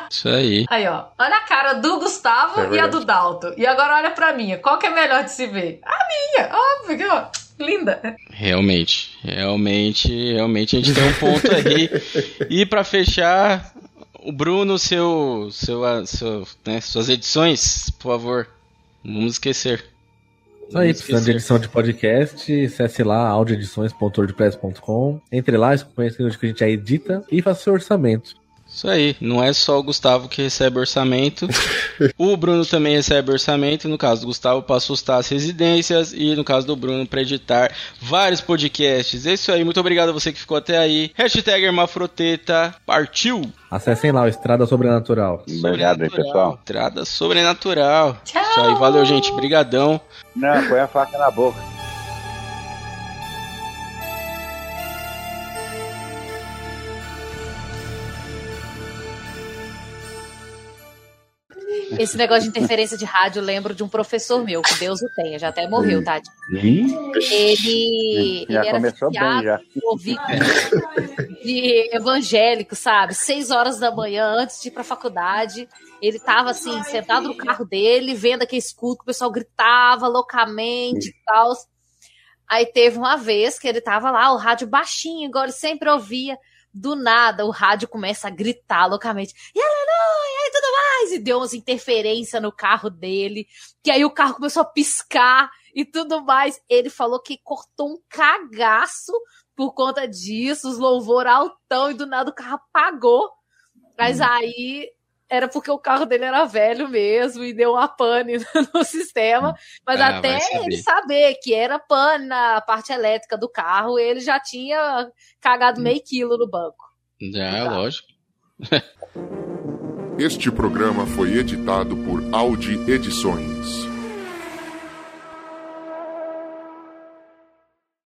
Speaker 2: Isso aí.
Speaker 4: Aí, ó, olha a cara do Gustavo
Speaker 5: É
Speaker 4: e a do Dalton. E agora olha pra minha. Qual que é melhor de se ver? A minha, óbvio, que, ó, linda.
Speaker 2: Realmente, realmente, realmente a gente tem um ponto aí. *laughs* E pra fechar, o Bruno, seu, seu, seu, né, suas edições, por favor, vamos esquecer.
Speaker 3: Isso aí, precisando de edição de podcast, acesse lá audioedições.wordpress.com. Entre lá, conheça onde que a gente já edita e faça seu orçamento.
Speaker 2: Isso aí, não é só o Gustavo que recebe orçamento. *laughs* o Bruno também recebe orçamento. No caso do Gustavo, para assustar as residências. E no caso do Bruno, para editar vários podcasts. É isso aí, muito obrigado a você que ficou até aí. Hashtag Hermafroteta, partiu!
Speaker 3: Acessem lá o Estrada Sobrenatural.
Speaker 6: Obrigado aí, pessoal.
Speaker 2: Entrada sobrenatural.
Speaker 4: Tchau.
Speaker 2: Isso aí, valeu, gente. Brigadão.
Speaker 6: Não, põe a faca na boca.
Speaker 4: Esse negócio de interferência de rádio, eu lembro de um professor meu, que Deus o tenha, já até morreu, Tati. Ele,
Speaker 6: Já
Speaker 4: ele era
Speaker 6: começou bem,
Speaker 4: viciado ouvir *laughs* de evangélico, sabe? Seis horas da manhã, antes de ir pra faculdade. Ele tava assim, sentado no carro dele, vendo aquele escudo, que o pessoal gritava loucamente e tal. Aí teve uma vez que ele tava lá, o rádio baixinho, igual ele sempre ouvia. Do nada, o rádio começa a gritar loucamente. E aleluia, e tudo mais. E deu umas interferências no carro dele. Que aí o carro começou a piscar e tudo mais. Ele falou que cortou um cagaço por conta disso, os louvor altão, e do nada o carro apagou. Mas aí era porque o carro dele era velho mesmo e deu uma pane *laughs* no sistema. Mas
Speaker 2: Ah,
Speaker 4: até
Speaker 2: saber.
Speaker 4: ele saber que era pane na parte elétrica do carro, ele já tinha cagado meio quilo no banco.
Speaker 2: Já, lógico.
Speaker 9: Este programa foi editado por Audi Edições.